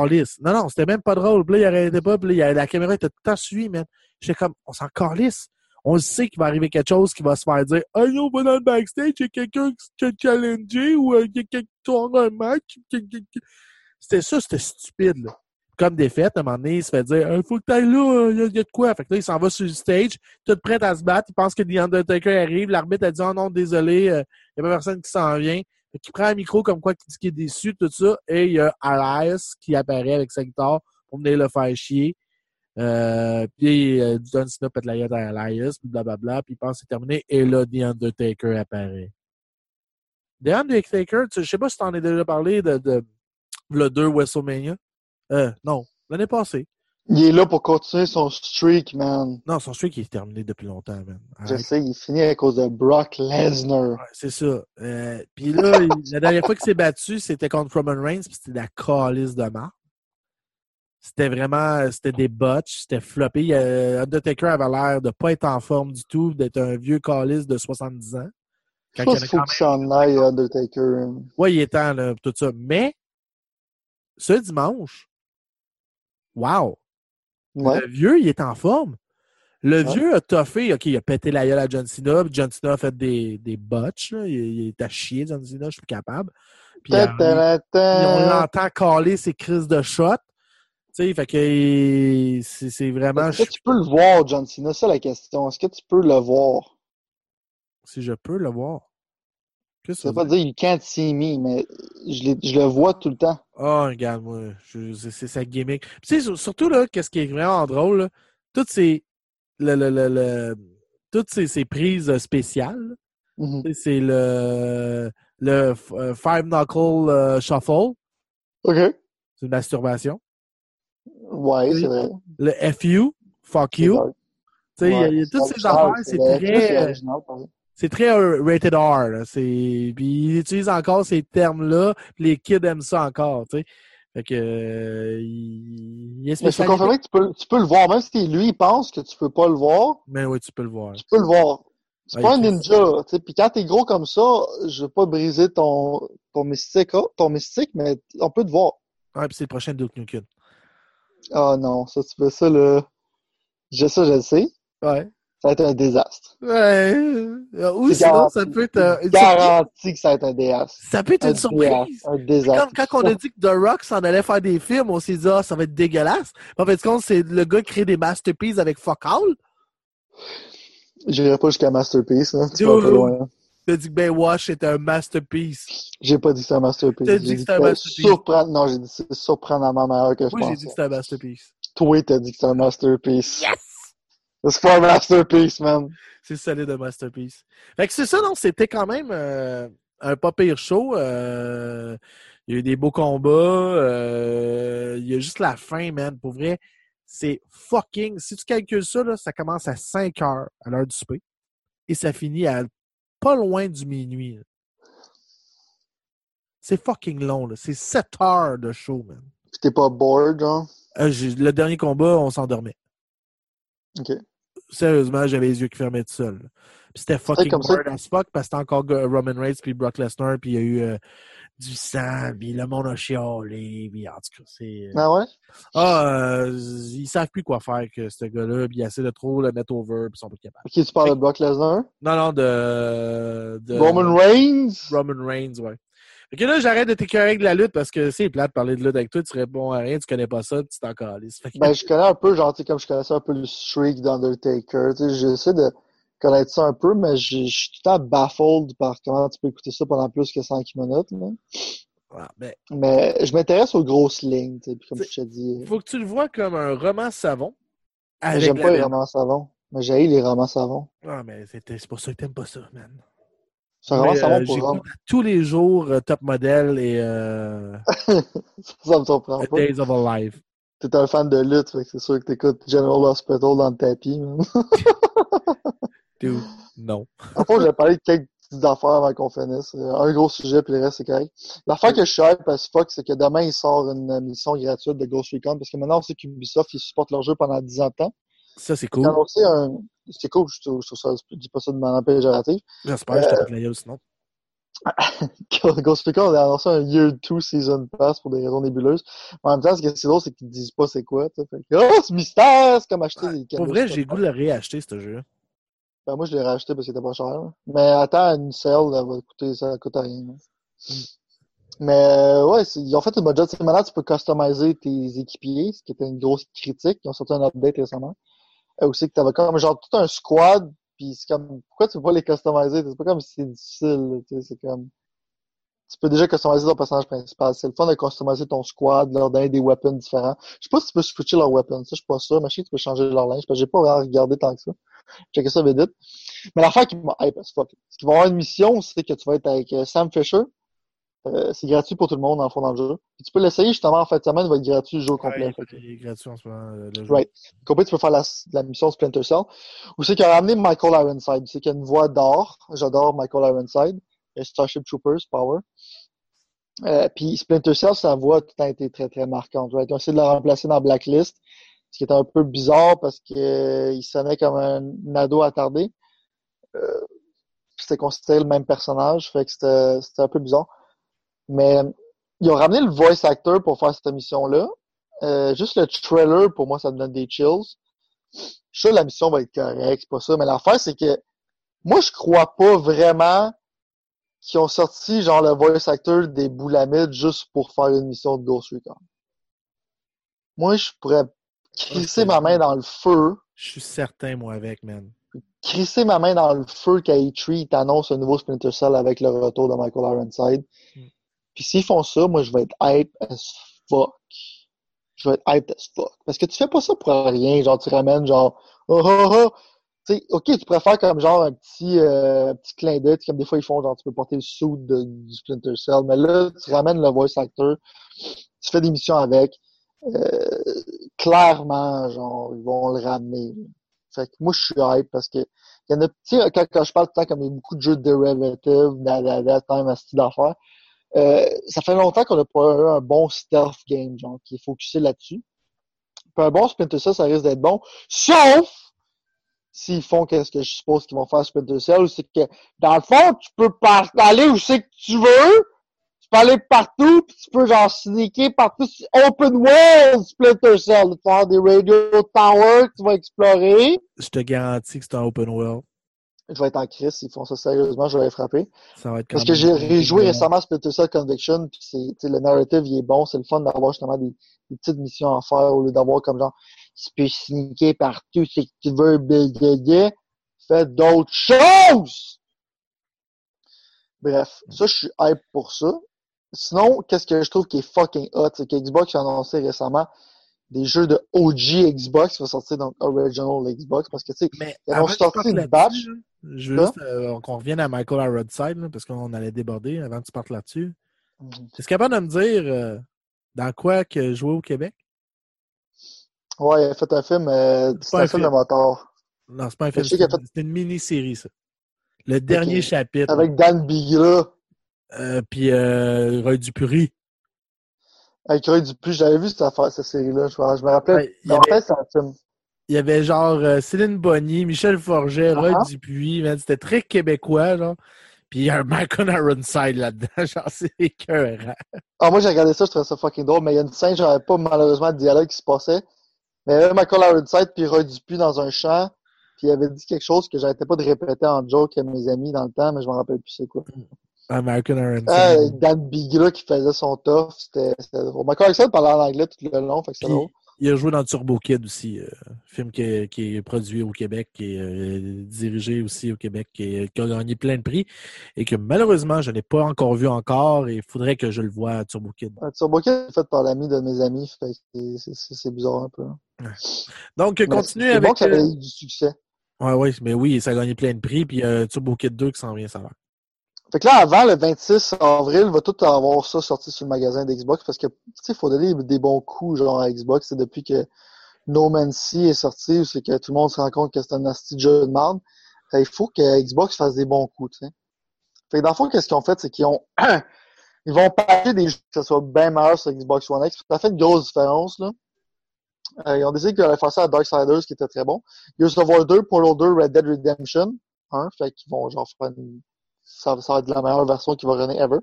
Non, non, c'était même pas drôle. Puis là, il arrêtait pas. Puis là, la caméra était tout le temps suivie, man. J'étais comme, on s'en calisse. On sait qu'il va arriver quelque chose qui va se faire dire Hey, on va dans le backstage, il y a quelqu'un qui a challengé ou euh, il y a quelqu'un qui tourne un match. C'était ça, c'était stupide. Là. Comme fêtes, à un moment donné, il se fait dire Il faut que t'ailles là, il y, a- de quoi. Fait que là, il s'en va sur le stage, tout prêt à se battre. Il pense que The Undertaker arrive. L'arbitre a dit Oh non, désolé, euh, il n'y a pas personne qui s'en vient. Fait qu'il prend un micro comme quoi qui dit qu'il est déçu, tout ça. Et il y a Alias qui apparaît avec sa guitare pour venir le faire chier. Euh, puis euh, John Cena pète la gueule à Elias, puis blablabla, puis il pense que c'est terminé. Et là, The Undertaker apparaît. The Undertaker, tu- je sais pas si t'en as déjà parlé de, de le 2 WrestleMania. Euh, non, l'année passée. Il est là pour continuer son streak, man. Non, son streak est terminé depuis longtemps, man. Je sais, il finit à cause de Brock Lesnar. Ouais, c'est ça. Euh, puis là, il- la dernière fois qu'il s'est battu, c'était contre Roman Reigns, puis c'était la calice de marre. C'était vraiment, c'était des botches, c'était floppé. Euh, Undertaker avait l'air de pas être en forme du tout, d'être un vieux calice de 70 ans. Je Quand pense a qu'il faut quand qu'il s'en aille, Undertaker. Ouais, il est temps, là, tout ça. Mais, ce dimanche, wow! Ouais. Le vieux, il est en forme. Le Ouais. vieux a toffé. OK, il a pété la gueule à John Cena. puis John Cena a fait des, des botches. là. Il, il est à chier, John Cena. Je suis plus capable. Puis, euh, puis on l'entend caler ses crises de shot. Tu sais, fait que il- c'est vraiment... Est-ce que tu peux le voir, John Cena? C'est la question. Est-ce que tu peux le voir? Si je peux le voir. Qu'est-ce Ça que veut ça pas veut dire? dire you can't see me, mais je, je le vois tout le temps. Ah, regarde, moi, c'est sa gimmick. Tu sais, sur- surtout, là, qu'est-ce qui est vraiment drôle, là, toutes ces... Le, le, le, le- toutes ces, ces prises spéciales, sais, C'est le, le euh, Five Knuckle euh, Shuffle. OK. C'est une masturbation. Ouais, Oui. c'est vrai. Le FU, Fuck You. Tu sais, il y a- toutes ces original, affaires, c'est très, c'est très euh, rated R. là. Puis il utilise encore ces termes-là, les kids aiment ça encore, tu sais. Fait que, euh, il, il est Mais confirmer que tu peux, tu peux le voir, même si lui, il pense que tu peux pas le voir, Mais oui, tu peux le voir. tu peux le voir. C'est Ouais, pas un ninja. Puis quand t'es gros comme ça, je veux pas briser ton, ton mystique, ton mystique, mais on peut te voir. Ouais, puis c'est le prochain Duke Nukem. Ah non, ça, tu fais ça, là. Je, ça, je le sais. Ouais. Ça va être un désastre. Ouais. Ou sinon, garanti. ça peut être euh, une surprise. Garanti que ça va être un désastre. Ça peut être Un une surprise. désastre. Un désastre. Quand on a dit que The Rock s'en allait faire des films, on s'est dit, ah, ça va être dégueulasse. En fait, compte, c'est le gars qui crée des masterpieces avec Fuck All. J'irai pas jusqu'à Masterpiece, là. Tu vas un peu loin. T'as dit que Baywatch était un masterpiece. J'ai pas dit que c'était un Masterpiece. T'as dit J'ai que c'était un masterpiece. Non, j'ai dit que c'est surprenamment meilleur que je Moi, j'ai pensais. dit que c'était un masterpiece. Toi, t'as dit que c'était un Masterpiece. Yes! C'est pas un Masterpiece, man. C'est solide un masterpiece. Fait que c'est ça, non? C'était quand même euh, un pas pire show. Euh, il y a eu des beaux combats. euh, il y a juste la fin, man. Pour vrai, c'est fucking. Si tu calcules ça, là, ça commence à 5 heures à l'heure du souper. Et ça finit à pas loin du minuit. C'est fucking long, là. C'est 7 heures de show, man. Pis t'es pas bored, genre? Euh, j'ai- le dernier combat, on s'endormait. Ok. Sérieusement, j'avais les yeux qui fermaient tout seul. Puis c'était fucking bored as fuck parce que c'était encore Roman Reigns puis Brock Lesnar puis il y a eu euh, du sang puis le monde a chialé puis en tout cas c'est euh, Ah ouais? ah euh, ils savent plus quoi faire que ce gars-là puis ils essaient de trop le mettre over puis ils sont pas capables. Ok, tu parles de Brock Lesnar? Non non de, de Roman Reigns? Roman Reigns ouais. Fait que là j'arrête de t'écœurer avec la lutte parce que c'est plate de parler de lutte avec toi tu réponds à rien tu connais pas ça tu t'en calisses. Que- Ben, je connais un peu, genre, tu sais, comme je connaissais un peu le streak d'Undertaker. Tu sais, j'essaie de connaître ça un peu, mais je suis tout le temps baffled par comment tu peux écouter ça pendant plus que 5 minutes, là. Ah, ben, Mais je m'intéresse aux grosses lignes, comme je te dis. faut que tu le vois comme un roman savon. J'aime pas les romans savons. Mais j'ai les romans savons. Ah, mais c'est pour ça que t'aimes pas ça, man. C'est un roman savon euh, pour tous les jours euh, Top Model et euh, Ça me surprend A pas. Days of Our Life. T'es un fan de lutte, c'est sûr que t'écoutes General Hospital dans le tapis, man. Dude, non. Après, je vais parler de quelques petites affaires avant qu'on finisse. Euh, Un gros sujet, puis le reste, c'est correct. L'affaire que je suis hype as fuck, c'est que demain, il sort une mission gratuite de Ghost Recon, parce que maintenant, on sait qu'Ubisoft, ils supportent leur jeu pendant 10 ans de temps. Ça, c'est Ils cool. un... C'est cool, je trouve, je trouve ça, je dis pas ça de manière péjorative. J'espère que je te fais la sinon. Ghost Recon a annoncé un Year 2 Season Pass pour des raisons nébuleuses. Mais en même temps, ce qui est drôle, c'est qu'ils disent pas c'est quoi. Fait que, oh, c'est mystère! C'est comme acheter des Pour cadeaux vrai, sur j'ai le goût de le réacheter, ce jeu. Ben, moi, je l'ai racheté parce qu'il était pas cher. Mais attends, une sale, elle va coûter, ça coûte rien. Mais euh, ouais, ils ont fait une bonne job. C'est Maintenant, tu peux customiser tes équipiers, ce qui était une grosse critique. Ils ont sorti un update récemment. Euh, aussi que t'avais comme genre tout un squad, puis c'est comme pourquoi tu peux pas les customiser? C'est pas comme si c'est difficile, tu sais, c'est comme tu peux déjà customiser ton personnage principal. C'est le fun de customiser ton squad, leur donner des weapons différents. Je sais pas si tu peux switcher leurs weapons. Ça, je suis pas sûr. Mais je sais que tu peux changer leur linge. J'ai pas vraiment regardé tant que ça. Checker ça vite. Mais l'affaire qui m'a hype as fuck. Ce qui va avoir une mission, c'est que tu vas être avec euh, Sam Fisher. Euh, c'est gratuit pour tout le monde, en fond, dans le jeu. Puis tu peux l'essayer, justement, en fait, de semaine, il va être gratuit le jeu complet. Ouais, il est gratuit en ce moment. euh, Le jeu. Right. Complet, tu peux faire la, la mission Splinter Cell. Ou c'est qu'il a ramené Michael Ironside. C'est qu'il a une voix d'or. J'adore Michael Ironside. Et Starship Troopers, Power. Euh, puis Splinter Cell, sa voix a tout le temps été très, très marquante. Right? Ils ont essayé de la remplacer dans Blacklist. Ce qui était un peu bizarre parce que euh, sonnait comme un, ado attardé. Euh, c'était considéré le même personnage. Fait que c'était c'était un peu bizarre. Mais ils ont ramené le voice actor pour faire cette mission-là. Euh, juste le trailer, pour moi, ça me donne des chills. Je suis sûr que la mission va être correcte, c'est pas ça. Mais l'affaire, c'est que moi, je crois pas vraiment qu'ils ont sorti genre le voice actor des Boulamides juste pour faire une mission de Ghost Recon. Moi, je pourrais crisser ma main dans le feu, Je suis certain, moi, avec, man. crisser ma main dans le feu quand E3 t'annonce un nouveau Splinter Cell avec le retour de Michael Ironside. Mm. Puis s'ils font ça, moi, je vais être hype as fuck. Je vais être hype as fuck. Parce que tu fais pas ça pour rien. Genre, tu ramènes genre, oh, oh, oh. Tu sais, ok, tu préfères comme genre un petit, euh, petit clin d'œil, comme des fois ils font, genre, tu peux porter le de, du Splinter Cell. Mais là, tu ramènes le voice actor, tu fais des missions avec. Euh, clairement, genre, ils vont le ramener. Fait que moi, je suis hype parce que il y en a, tu sais, quand, quand je parle tout le temps comme il y a beaucoup de jeux de derivative, da, time à style d'affaires, euh, ça fait longtemps qu'on n'a pas eu un bon stealth game, genre, qui est focusé là-dessus. Puis un bon Splinter Cell, ça risque d'être bon, sauf s'ils font qu'est-ce que je suppose qu'ils vont faire Splinter Cell, c'est que, dans le fond, tu peux aller où c'est que tu veux, peux aller partout, puis tu peux genre sneaker partout, c'est open world Splinter Cell, tu vas avoir des radio towers que tu vas explorer. Je te garantis que c'est un open world. Je vais être en crise, s'ils font ça sérieusement, je vais les frapper. Ça va être Parce que j'ai rejoué récemment Splinter Cell Conviction, puis c'est, le narrative, il est bon, c'est le fun d'avoir justement des, des petites missions à faire au lieu d'avoir comme genre, tu peux sneaker partout, c'est que tu veux, blablabla. fais d'autres choses! Bref, ça, je suis hype pour ça. Sinon, qu'est-ce que je trouve qui est fucking hot, c'est que Xbox a annoncé récemment des jeux de OG Xbox qui vont sortir dans Original Xbox, parce que, tu sais, Ils avant ont que sorti tu partes une là, Je veux Quoi? juste euh, qu'on revienne à Michael là, parce qu'on allait déborder avant que tu partes là-dessus. Mhm. Est-ce capable de me dire euh, dans quoi que jouer au Québec? ouais, il a fait un film, euh, c'est un un film de moteur. Non, c'est pas un film, c'est a une, mini-série, ça. Le dernier chapitre. Avec Dan Bigla. Euh, Puis euh, Roy Dupury. Avec Roy Dupuis, j'avais vu cette affaire, cette série-là. Je, me- je me rappelais. Ouais, il y avait- fait, un. Il y avait genre euh, Céline Bonny, Michel Forget, Roy Ah. Dupuis, c'était très québécois, genre. Puis il y a un Michael Ironside là-dedans, genre c'est écœurant. Ah, moi, j'ai regardé ça, je trouvais ça fucking drôle, mais il y a une scène, j'avais pas malheureusement de dialogue qui se passait. Mais il y avait Michael Ironside puis Roy Dupuis dans un champ, puis il avait dit quelque chose que j'arrêtais pas de répéter en joke à mes amis dans le temps, mais je me rappelle plus c'est quoi. American. Ah, avec Dan Bigla qui faisait son tough, c'était drôle. Michael Ironside parlait en anglais tout le long, fait que c'était Puis, drôle. il a joué dans Turbo Kid aussi, euh, film qui est, qui est produit au Québec, qui est euh, dirigé aussi au Québec, qui, est- qui a gagné plein de prix et que malheureusement je n'ai pas encore vu encore et il faudrait que je le voie à Turbo Kid. Un Turbo Kid est fait par l'ami de mes amis, c'est- bizarre un peu. Donc Mais continue c'est avec. bon que ça euh, ait eu du succès. Ouais, ouais, mais oui, ça a gagné plein de prix, puis euh, Turbo Kid 2 qui s'en vient, ça va. Fait que là, avant le 26 avril, va tout avoir ça sorti sur le magasin d'Xbox parce que, tu sais, faut donner des bons coups, genre, à Xbox. C'est depuis que No Man's Sea est sorti, c'est que tout le monde se rend compte que c'est un nasty jeu de merde. Il faut que Xbox fasse des bons coups, tu sais. Fait que dans le fond, qu'est-ce qu'ils ont fait, c'est qu'ils ont, ils vont payer des jeux que ce soit bien meilleur sur Xbox One X. Ça fait une grosse différence, là. Euh, ils ont décidé qu'ils allaient faire ça à Darksiders, qui était très bon. Gears of War 2, Portal 2, Red Dead Redemption 1. Fait qu'ils vont, genre, faire une ça, ça va être la meilleure version qui va runner ever.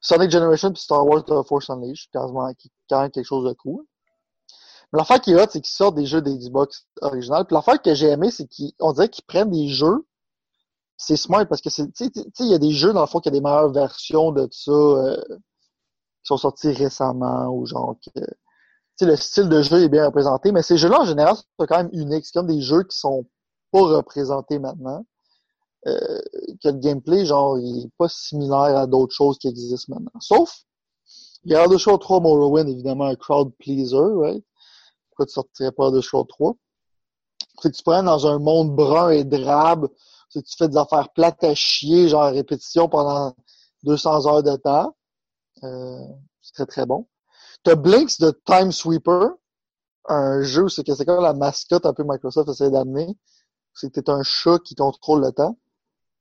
Sonic Generation puis Star Wars The Force Unleashed, quasiment, quand même quelque chose de cool. Mais l'affaire qui est hot, c'est qu'ils sortent des jeux d'Xbox original. Puis l'affaire que j'ai aimé, c'est qu'on dirait qu'ils prennent des jeux. C'est smart parce que c'est, tu sais, il y a des jeux dans le fond qui a des meilleures versions de ça euh, qui sont sortis récemment ou genre que, le style de jeu est bien représenté. Mais ces jeux-là, en général, sont quand même uniques. C'est comme des jeux qui sont pas représentés maintenant. Euh, que le gameplay, genre, il est pas similaire à d'autres choses qui existent maintenant. Sauf, il y a Elder Scrolls 3 Morrowind, évidemment, un crowd pleaser, right? Pourquoi tu sortirais pas Elder Scrolls 3? C'est que tu prends dans un monde brun et drabe, c'est tu fais des affaires plates à chier, genre répétition pendant 200 heures de temps. Euh, c'est très très bon. T'as Blinks de Time Sweeper, un jeu, c'est que c'est comme la mascotte un peu Microsoft essaie d'amener. C'est un chat qui contrôle le temps.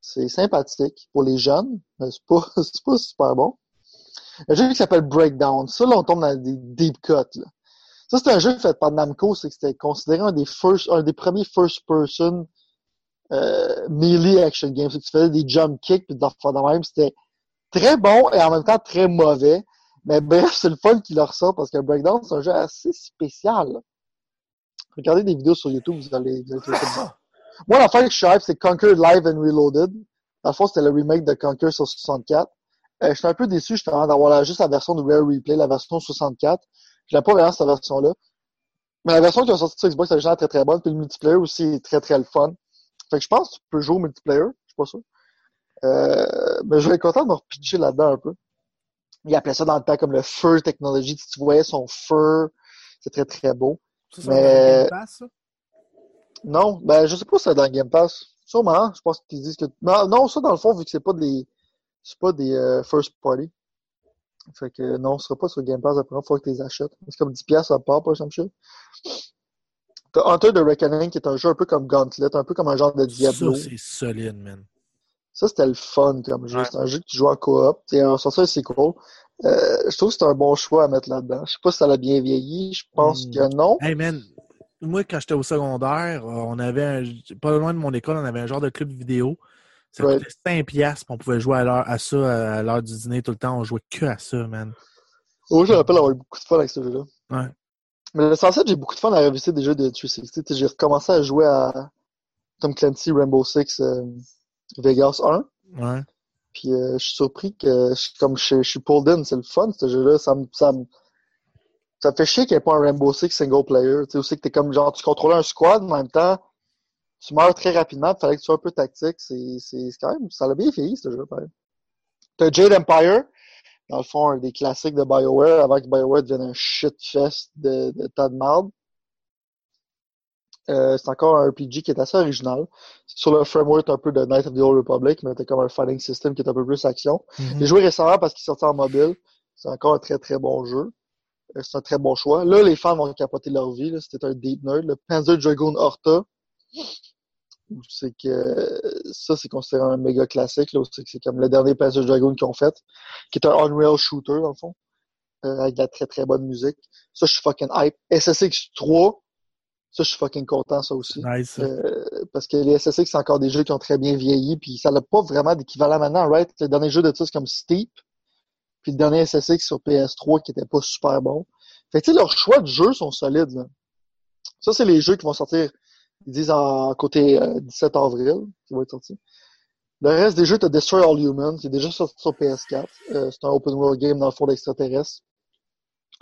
C'est sympathique pour les jeunes, mais c'est pas, c'est pas super bon. Un jeu qui s'appelle Breakdown. Ça, là, on tombe dans des deep cuts, là. Ça, c'était un jeu fait par Namco, c'est que c'était considéré un des first, un des premiers first person, euh, melee action games. C'est que tu faisais des jump kicks affaires de même. C'était très bon et en même temps très mauvais. Mais bref, c'est le fun qui leur sort parce que Breakdown, c'est un jeu assez spécial. Regardez des vidéos sur YouTube, vous allez, vous allez trouver. Moi, l'affaire que je suis hype, c'est Conquer Live and Reloaded. Dans le fond, c'était le remake de Conquer sur 64. Euh, je suis un peu déçu, justement, d'avoir juste la version de Rare Replay, la version 64. Je l'ai pas vraiment, cette version-là. Mais la version qui a sorti sur Xbox originale est très très bonne, puis le multiplayer aussi est très très le fun. Fait que je pense que tu peux jouer au multiplayer, je suis pas sûr. Euh, mais je vais être content de me repitcher là-dedans un peu. Il appelait ça dans le temps comme le Fur Technology. Si tu voyais son fur, c'est très très beau. Ça, c'est Mais- un Game Pass, ça? Non, ben je sais pas si c'est dans Game Pass. Sûrement, je pense qu'ils disent que. Non, non, ça dans le fond, vu que c'est pas des. C'est pas des euh, first party. Fait que non, ce sera pas sur Game Pass la première fois que tu les achètes. C'est comme 10$ piastres à part pour some shit. T'as Hunter the Reckoning qui est un jeu un peu comme Gauntlet, un peu comme un genre de Diablo. Ça, c'est solide, man. Ça, c'était le fun comme jeu. Ouais. C'est un jeu que tu joues en coop. C'est un sorti un sequel. Euh, je trouve que c'est un bon choix à mettre là-dedans. Je sais pas si ça l'a bien vieilli. Je pense Hmm. que non. Hey, man, moi, quand j'étais au secondaire, euh, on avait un, pas loin de mon école, on avait un genre de club vidéo. Ça Ouais. coûtait 5 piastres, puis on pouvait jouer à, l'heure, à ça à l'heure du dîner tout le temps. On jouait que à ça, man. Oh, je me rappelle avoir eu beaucoup de fun avec ce jeu-là. Ouais. Mais l'essentiel, j'ai beaucoup de fun à revisiter des jeux de 360. Tu sais, J'ai recommencé à jouer à Tom Clancy Rainbow Six euh, Vegas 1. Ouais. Puis euh, je suis surpris que comme je, je suis pulled in, c'est le fun ce jeu-là. Ça me ça me ça fait chier qu'il n'y ait pas un Rainbow Six single player. Tu sais aussi que t'es comme genre tu contrôles un squad, mais en même temps tu meurs très rapidement. Il fallait que tu sois un peu tactique. C'est c'est quand même ça l'a bien vieilli ce jeu. pareil. T'as Jade Empire, dans le fond un des classiques de BioWare avant que BioWare devienne un shitfest de, de tas de marde. Euh, c'est encore un RPG qui est assez original. C'est sur le framework un peu de Knight of the Old Republic, mais t'as comme un fighting system qui est un peu plus action. Mhm. J'ai joué récemment parce qu'il est sorti en mobile. C'est encore un très très bon jeu. C'est un très bon choix. Là, les fans vont capoter leur vie. là. C'était un deep nerd. Le Panzer Dragoon Horta. C'est que ça, c'est considéré un méga classique. Là, c'est comme le dernier Panzer Dragoon qu'ils ont fait. Qui est un Unreal Shooter, dans le fond. euh, avec de la très très bonne musique. Ça, je suis fucking hype. SSX 3. Ça, je suis fucking content, ça aussi. Nice. Euh, parce que les SSX, c'est encore des jeux qui ont très bien vieilli, puis ça n'a pas vraiment d'équivalent maintenant, right? Le dernier jeu de ça, c'est comme Steep, puis le dernier SSX sur PS3 qui était pas super bon. Fait que, leurs choix de jeux sont solides, là. Ça, c'est les jeux qui vont sortir, ils disent en côté euh, 17 avril, qui vont être sortis. Le reste des jeux, t'as Destroy All Humans, qui est déjà sorti sur PS4. Euh, c'est un open world game dans le fond d'extraterrestres.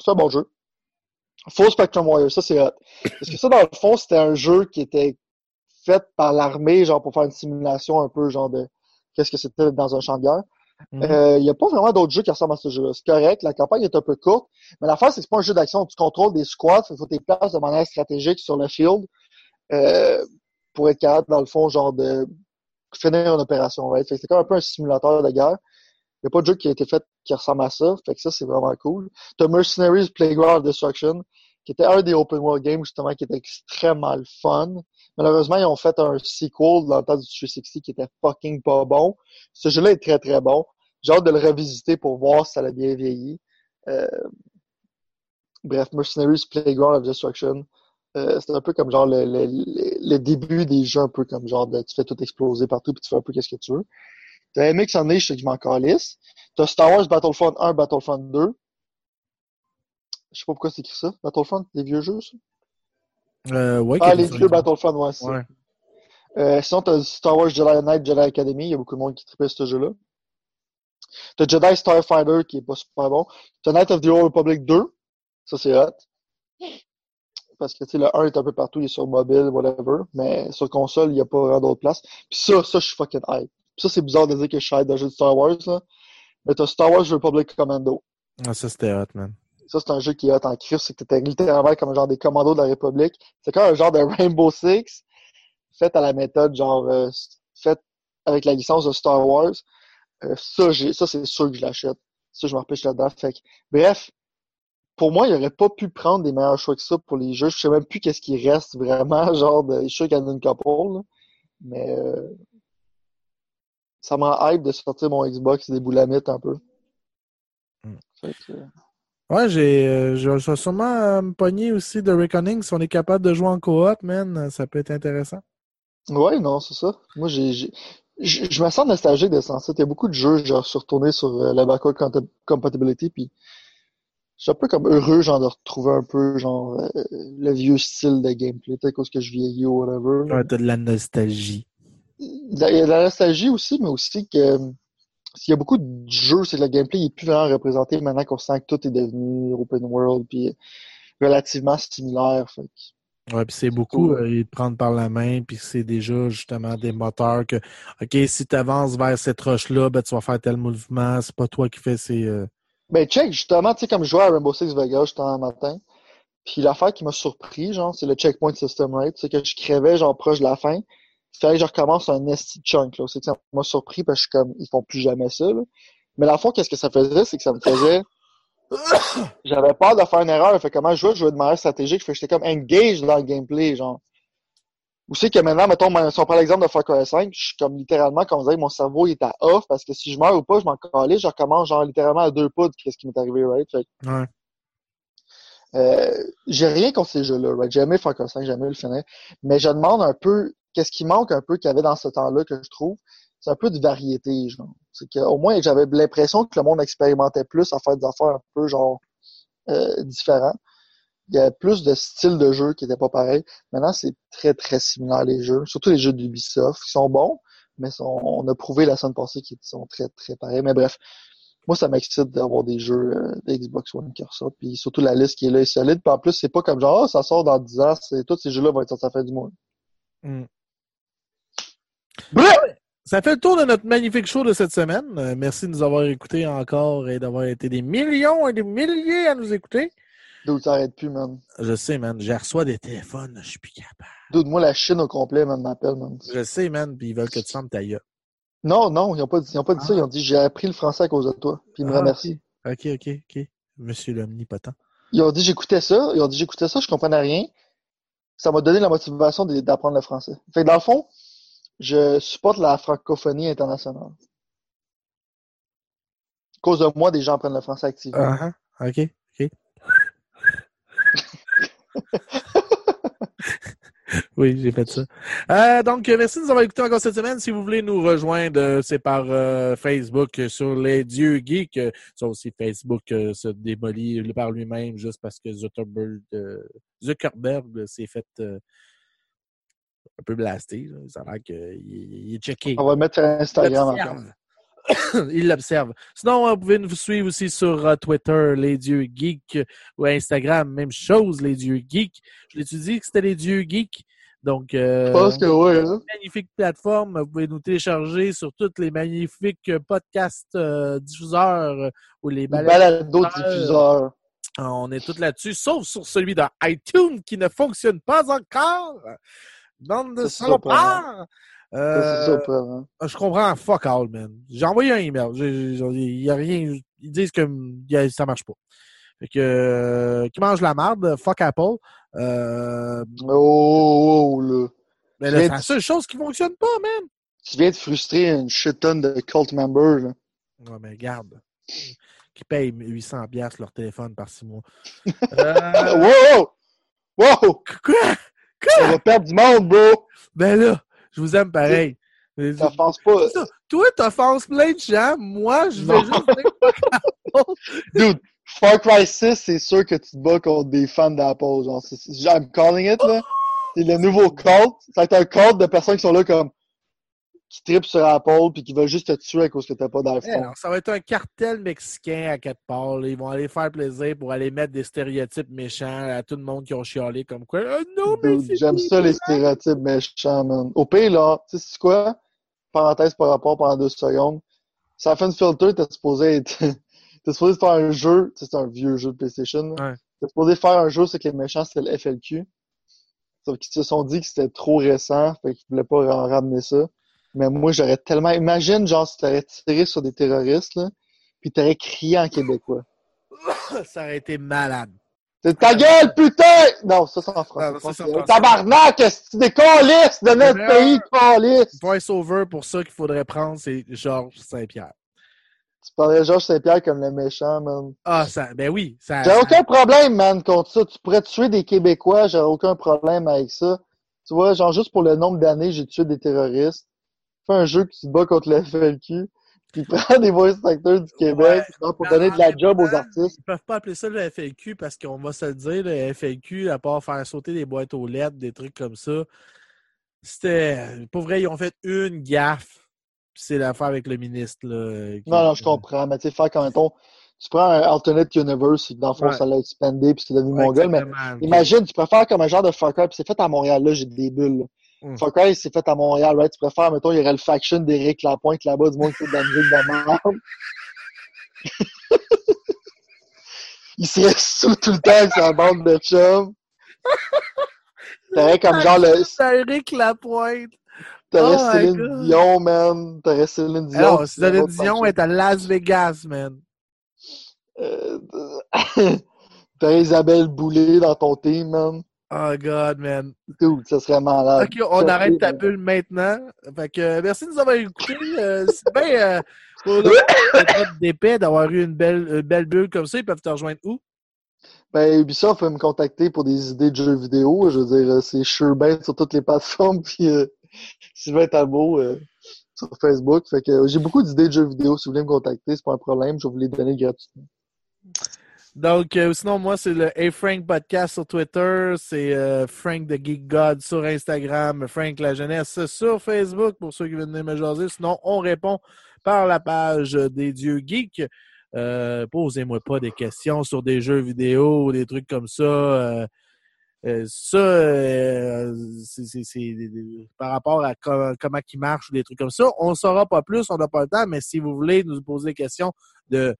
C'est un bon jeu. Full Spectrum Warrior, ça c'est hot. Parce que ça, dans le fond, c'était un jeu qui était fait par l'armée, genre pour faire une simulation un peu genre de qu'est-ce que c'était dans un champ de guerre. Mhm. Euh, Il n'y a pas vraiment d'autres jeux qui ressemblent à ce jeu-là. C'est correct, la campagne est un peu courte, mais l'affaire, c'est que c'est pas un jeu d'action. Tu contrôles des squads, il faut tes places de manière stratégique sur le field euh, pour être capable, dans le fond, genre de finir une opération. Right? C'est comme un peu un simulateur de guerre. Il n'y a pas de jeu qui a été fait qui ressemble à ça. Fait que ça, c'est vraiment cool. T'as Mercenaries Playground Destruction, qui était un des open world games, justement, qui était extrêmement le fun. Malheureusement, ils ont fait un sequel dans le temps du 360 qui était fucking pas bon. Ce jeu-là est très très bon. J'ai hâte de le revisiter pour voir si ça l'a bien vieilli. Euh, Bref, Mercenaries Playground of Destruction. Euh, un peu comme genre le, le, le, début des jeux, un peu comme genre de, tu fais tout exploser partout puis tu fais un peu qu'est-ce que tu veux. T'as MX Unleashed, je sais que je m'en calisse. T'as Star Wars Battlefront 1, Battlefront 2. Je sais pas pourquoi c'est écrit ça. Battlefront, des vieux jeux, ça? Euh, ouais, Ah, les vieux Battlefront, ouais, c'est. Ouais. Euh, sinon, t'as Star Wars Jedi Knight, Jedi Academy. Il y a beaucoup de monde qui tripait ce jeu-là. T'as Jedi Starfighter, qui est pas super bon. T'as Knight of the Old Republic 2. Ça, c'est hot. parce que tu sais, le 1 est un peu partout, il est sur mobile, whatever, mais sur console, il n'y a pas vraiment d'autre place. Puis ça, ça, je suis fucking hype. Puis ça, c'est bizarre de dire que je suis hype d'un jeu de Star Wars, là. Mais t'as Star Wars Republic Commando. Ah, ça, c'était hot, man. Ça, c'est un jeu qui est hot en crise, c'est que t'étais littéralement comme un genre des commandos de la République. C'est comme un genre de Rainbow Six, fait à la méthode, genre, euh, fait avec la licence de Star Wars. Euh, ça, j'ai, ça, c'est sûr que je l'achète. Ça, je me repêche là-dedans. Fait que, bref, pour moi, il aurait pas pu prendre des meilleurs choix que ça pour les jeux. Je sais même plus qu'est-ce qui reste vraiment, genre de, je suis sûr qu'il y en a une couple, là. mais euh, ça m'a hype de sortir mon Xbox des boulamites un peu. Mm. Fait que, Ouais, j'ai, euh, je vais sûrement euh, me pogner aussi de Reckoning si on est capable de jouer en coop, man. Ça peut être intéressant. Ouais, non, c'est ça. Moi, j'ai, j'ai- je je me sens nostalgique de ça. Il y a beaucoup de jeux, genre, je suis retourné sur euh, la backward compa- compatibility, puis je suis un peu comme heureux, genre, de retrouver un peu, genre, euh, le vieux style de gameplay, peut-être cause que je vieillis ou whatever. Ouais, t'as de la nostalgie. Il y a il y a de la nostalgie aussi, mais aussi que euh, s'il y a beaucoup de jeux, c'est que le gameplay est plus vraiment représenté maintenant qu'on sent que tout est devenu open world, puis relativement similaire. Fait Ouais, puis c'est beaucoup euh, de prendre par la main, puis c'est déjà justement des moteurs que, OK, si tu avances vers cette roche-là, ben, tu vas faire tel mouvement, c'est pas toi qui fais ces... euh, Ben, check, justement, tu sais, comme je jouais à Rainbow Six Vegas, j'étais un matin, puis l'affaire qui m'a surpris, genre, c'est le checkpoint system rate, c'est que je crevais, genre, proche de la fin, il fallait que je recommence un esti chunk, là. C'est que ça m'a surpris parce que je suis comme, ils font plus jamais ça, là. Mais la fois, qu'est-ce que ça faisait, c'est que ça me faisait, j'avais peur de faire une erreur, fait comment je jouais, je jouais de manière stratégique, fait que j'étais comme engaged dans le gameplay, genre. Ou c'est que maintenant, mettons, si on prend l'exemple de Far Cry 5, je suis comme littéralement, comme vous mon cerveau il est à off parce que si je meurs ou pas, je m'en calais, je recommence genre littéralement à deux poudres qu'est-ce qui m'est arrivé, right? Fait que, Ouais. euh, j'ai rien contre ces jeux-là, right? J'ai aimé Far Cry 5, j'ai aimé le finir. Mais je demande un peu, qu'est-ce qui manque un peu qu'il y avait dans ce temps-là que je trouve? C'est un peu de variété, genre. C'est qu'au moins, j'avais l'impression que le monde expérimentait plus à faire des affaires un peu, genre, euh, différents. Il y avait plus de styles de jeu qui n'étaient pas pareils. Maintenant, c'est très, très similaire, les jeux. Surtout les jeux d'Ubisoft, qui sont bons, mais on a prouvé la semaine passée qu'ils sont très, très pareils. Mais bref, moi, ça m'excite d'avoir des jeux euh, de Xbox One qui ressortent. Puis surtout, la liste qui est là est solide. Puis en plus, c'est pas comme genre, Ah, ça sort dans 10 ans. Tous ces jeux-là vont être sortis à la fin du. Mm. Bref! Ça fait le tour de notre magnifique show de cette semaine. Euh, merci de nous avoir écoutés encore et d'avoir été des millions et des milliers à nous écouter. Dude, ça arrête plus, man. Je sais, man. J'ai reçois des téléphones, je suis plus capable. Dude, moi, la Chine au complet, man, m'appelle, man. Je sais, man, puis ils veulent que tu fermes ta gueule. Non, non, ils ont pas dit, ils ont pas dit ça. Ah. Ils ont dit, j'ai appris le français à cause de toi. Puis ils me Ah, remercient. OK, OK, OK. Monsieur l'omnipotent. Ils ont dit, j'écoutais ça. Ils ont dit, j'écoutais ça, je comprenais rien. Ça m'a donné la motivation d'apprendre le français. Fait que dans le fond, je supporte la francophonie internationale. À cause de moi, des gens apprennent le français activement. Ah, ah, OK, OK. oui, j'ai fait ça. Euh, donc, merci de nous avoir écoutés encore cette semaine. Si vous voulez nous rejoindre, euh, c'est par euh, Facebook sur Les Dieux Geeks. Ça aussi, Facebook euh, se démolit par lui-même juste parce que Zuckerberg, Zuckerberg s'est fait un peu blasté. là. Ça a l'air qu'il il est checké. On va le mettre sur Instagram encore. Il l'observe. Sinon, euh, vous pouvez nous suivre aussi sur euh, Twitter, Les Dieux Geeks, ou Instagram, même chose, Les Dieux Geeks. Je l'ai dit que c'était Les Dieux Geeks? Donc, euh, Je pense que oui, hein. magnifique plateforme. Vous pouvez nous télécharger sur toutes les magnifiques podcasts euh, diffuseurs ou les balados diffuseurs. On est tous là-dessus, sauf sur celui de iTunes qui ne fonctionne pas encore. Bande de salopards. Euh, Je comprends fuck all, man. J'ai envoyé un email. Il y a rien. Ils disent que a- ça marche pas. Fait que euh, qui mange la marde, fuck Apple. Euh, Oh, oh, oh, là. mais là, c'est la seule chose qui fonctionne pas, man. Tu viens de frustrer une shit tonne de cult members, là. Ouais, mais regarde. Qui payent 800 pièces leur téléphone par six mois. Euh, Wow! Wow! quoi? On va perdre du monde, bro! Ben là, je vous aime pareil. Pense pas. Ça, Toi, t'offenses plein de gens. Moi, je vais juste. Dude, Far Cry 6, c'est sûr que tu te bats contre des fans d'Apple. Genre, I'm calling it, là. C'est le nouveau cult. Ça va être un cult de personnes qui sont là comme qui trippent sur Apple puis qui veulent juste te tuer à cause que t'as pas Eh, d'iPhone. ça va être un cartel mexicain à quatre parts. Ils vont aller faire plaisir pour aller mettre des stéréotypes méchants à tout le monde qui ont chialé comme quoi. Ah, non, mais c'est J'aime ça, les stéréotypes méchants, man. Au pire, là, tu sais, c'est quoi? Parenthèse par rapport pendant deux secondes. Ça fait une filter, t'es supposé être. t'es supposé faire un jeu. Tu sais, c'est un vieux jeu de PlayStation. Ouais. T'es supposé faire un jeu, c'est que les méchants, c'était le FLQ. Sauf qu'ils se sont dit que c'était trop récent, fait qu'ils voulaient pas en ramener ça. Mais moi, j'aurais tellement. Imagine, genre, si t'aurais tiré sur des terroristes, là, puis t'aurais crié en québécois. Ça aurait été malade. C'est ta gueule, putain! Non, ça, c'est en français. C'est français. Tabarnak, que des calices de notre pays, calices! Voice-over pour ça qu'il faudrait prendre, c'est Georges Saint-Pierre. Tu parlerais Georges Saint-Pierre comme le méchant, man. Ah, ça, ben oui. Ça, J'ai ça- aucun problème, man, contre ça. Tu pourrais tuer des Québécois, j'aurais aucun problème avec ça. Tu vois, genre, juste pour le nombre d'années, j'ai tué des terroristes. Fais un jeu qui se bat contre le FLQ, puis prends des voice actors du Québec, pour donner de la même job aux artistes. Ils peuvent pas appeler ça le FLQ parce qu'on va se le dire, le FLQ, à part faire sauter des boîtes aux lettres, des trucs comme ça, c'était. Pour vrai, ils ont fait une gaffe. Puis c'est l'affaire avec le ministre. Là, qui- Non, non, je comprends, mais tu sais, faire comme, mettons, tu prends un alternate universe, et dans le fond, Ouais. ça l'a expandé, puis c'est devenu Ouais, mongol, mais. Imagine, tu préfères comme un genre de Cry, puis c'est fait à Montréal, là, j'ai des bulles. Mm. Far Cry, c'est fait à Montréal, right? Tu préfères, mettons, il y aurait le faction d'Éric Lapointe là-bas, du monde qui fait de la musique de merde. il serait sous tout le temps avec sa bande de chums. T'aurais comme genre le, Eric Lapointe. t'aurais Oh Céline. Dion, man. T'aurais Céline Dion. Alors, Céline Dion est à Las Vegas, man. Euh, T'aurais Isabelle Boulay dans ton team, man. Oh, God, man. Dude, ça serait malade. OK, on Ça, arrête ta bulle maintenant. Fait que, euh, merci de nous avoir écoutés. Euh, c'est bien euh, d'épais d'avoir eu une belle, une belle bulle comme ça. Ils peuvent te rejoindre où? Ben, Ubisoft peut me contacter pour des idées de jeux vidéo. Je veux dire, euh, c'est Sherbain sur toutes les plateformes, puis euh, Sylvain Talbot euh, sur Facebook. Fait que euh, j'ai beaucoup d'idées de jeux vidéo. Si vous voulez me contacter, c'est pas un problème. Je vais vous les donner gratuitement. Donc, euh, sinon, moi, c'est le Hey Frank Podcast sur Twitter. C'est euh, Frank the Geek God sur Instagram. Frank la jeunesse sur Facebook pour ceux qui viennent me jaser. Sinon, on répond par la page des dieux geeks. Euh, Posez-moi pas des questions sur des jeux vidéo ou des trucs comme ça. Ça, c'est par rapport à co- comment il marche ou des trucs comme ça. On ne saura pas plus, on n'a pas le temps, mais si vous voulez nous poser des questions de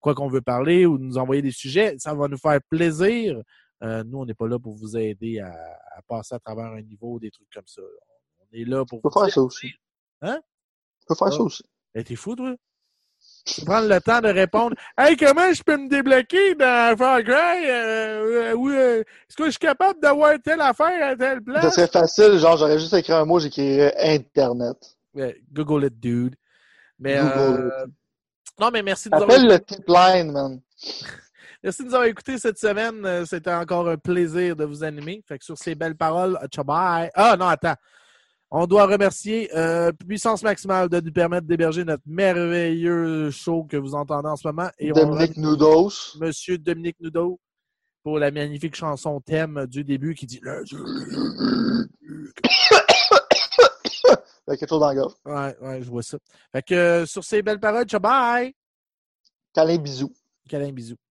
quoi qu'on veut parler ou nous envoyer des sujets, ça va nous faire plaisir. Euh, nous, on n'est pas là pour vous aider à, à passer à travers un niveau, des trucs comme ça. On est là pour Je peux faire ça aussi. Hein? Je peux faire ça Ah. aussi. Hey, t'es fou, toi? Tu prends le temps de répondre. Hey, comment je peux me débloquer dans Far Cry? Euh, euh, oui, euh, est-ce que je suis capable d'avoir telle affaire à telle Ça place? serait facile. Genre, j'aurais juste écrit un mot, j'écrirais Internet. Ouais, Google it, dude. Mais, Google euh, non, mais merci de nous avoir le tip line, man. Merci de nous avoir écoutés cette semaine. Euh, C'était encore un plaisir de vous animer. Fait que sur ces belles paroles, ciao bye. Ah non, attends. On doit remercier euh, Puissance Maximale de nous permettre d'héberger notre merveilleux show que vous entendez en ce moment. Et on Dominique Noudos. Monsieur Dominique Nudo pour la magnifique chanson thème du début qui dit. Il y a quelque chose dans la gorge. Ouais, ouais, je vois ça. Fait que euh, sur ces belles paroles, ciao bye. Câlin, bisous. Câlin, bisous.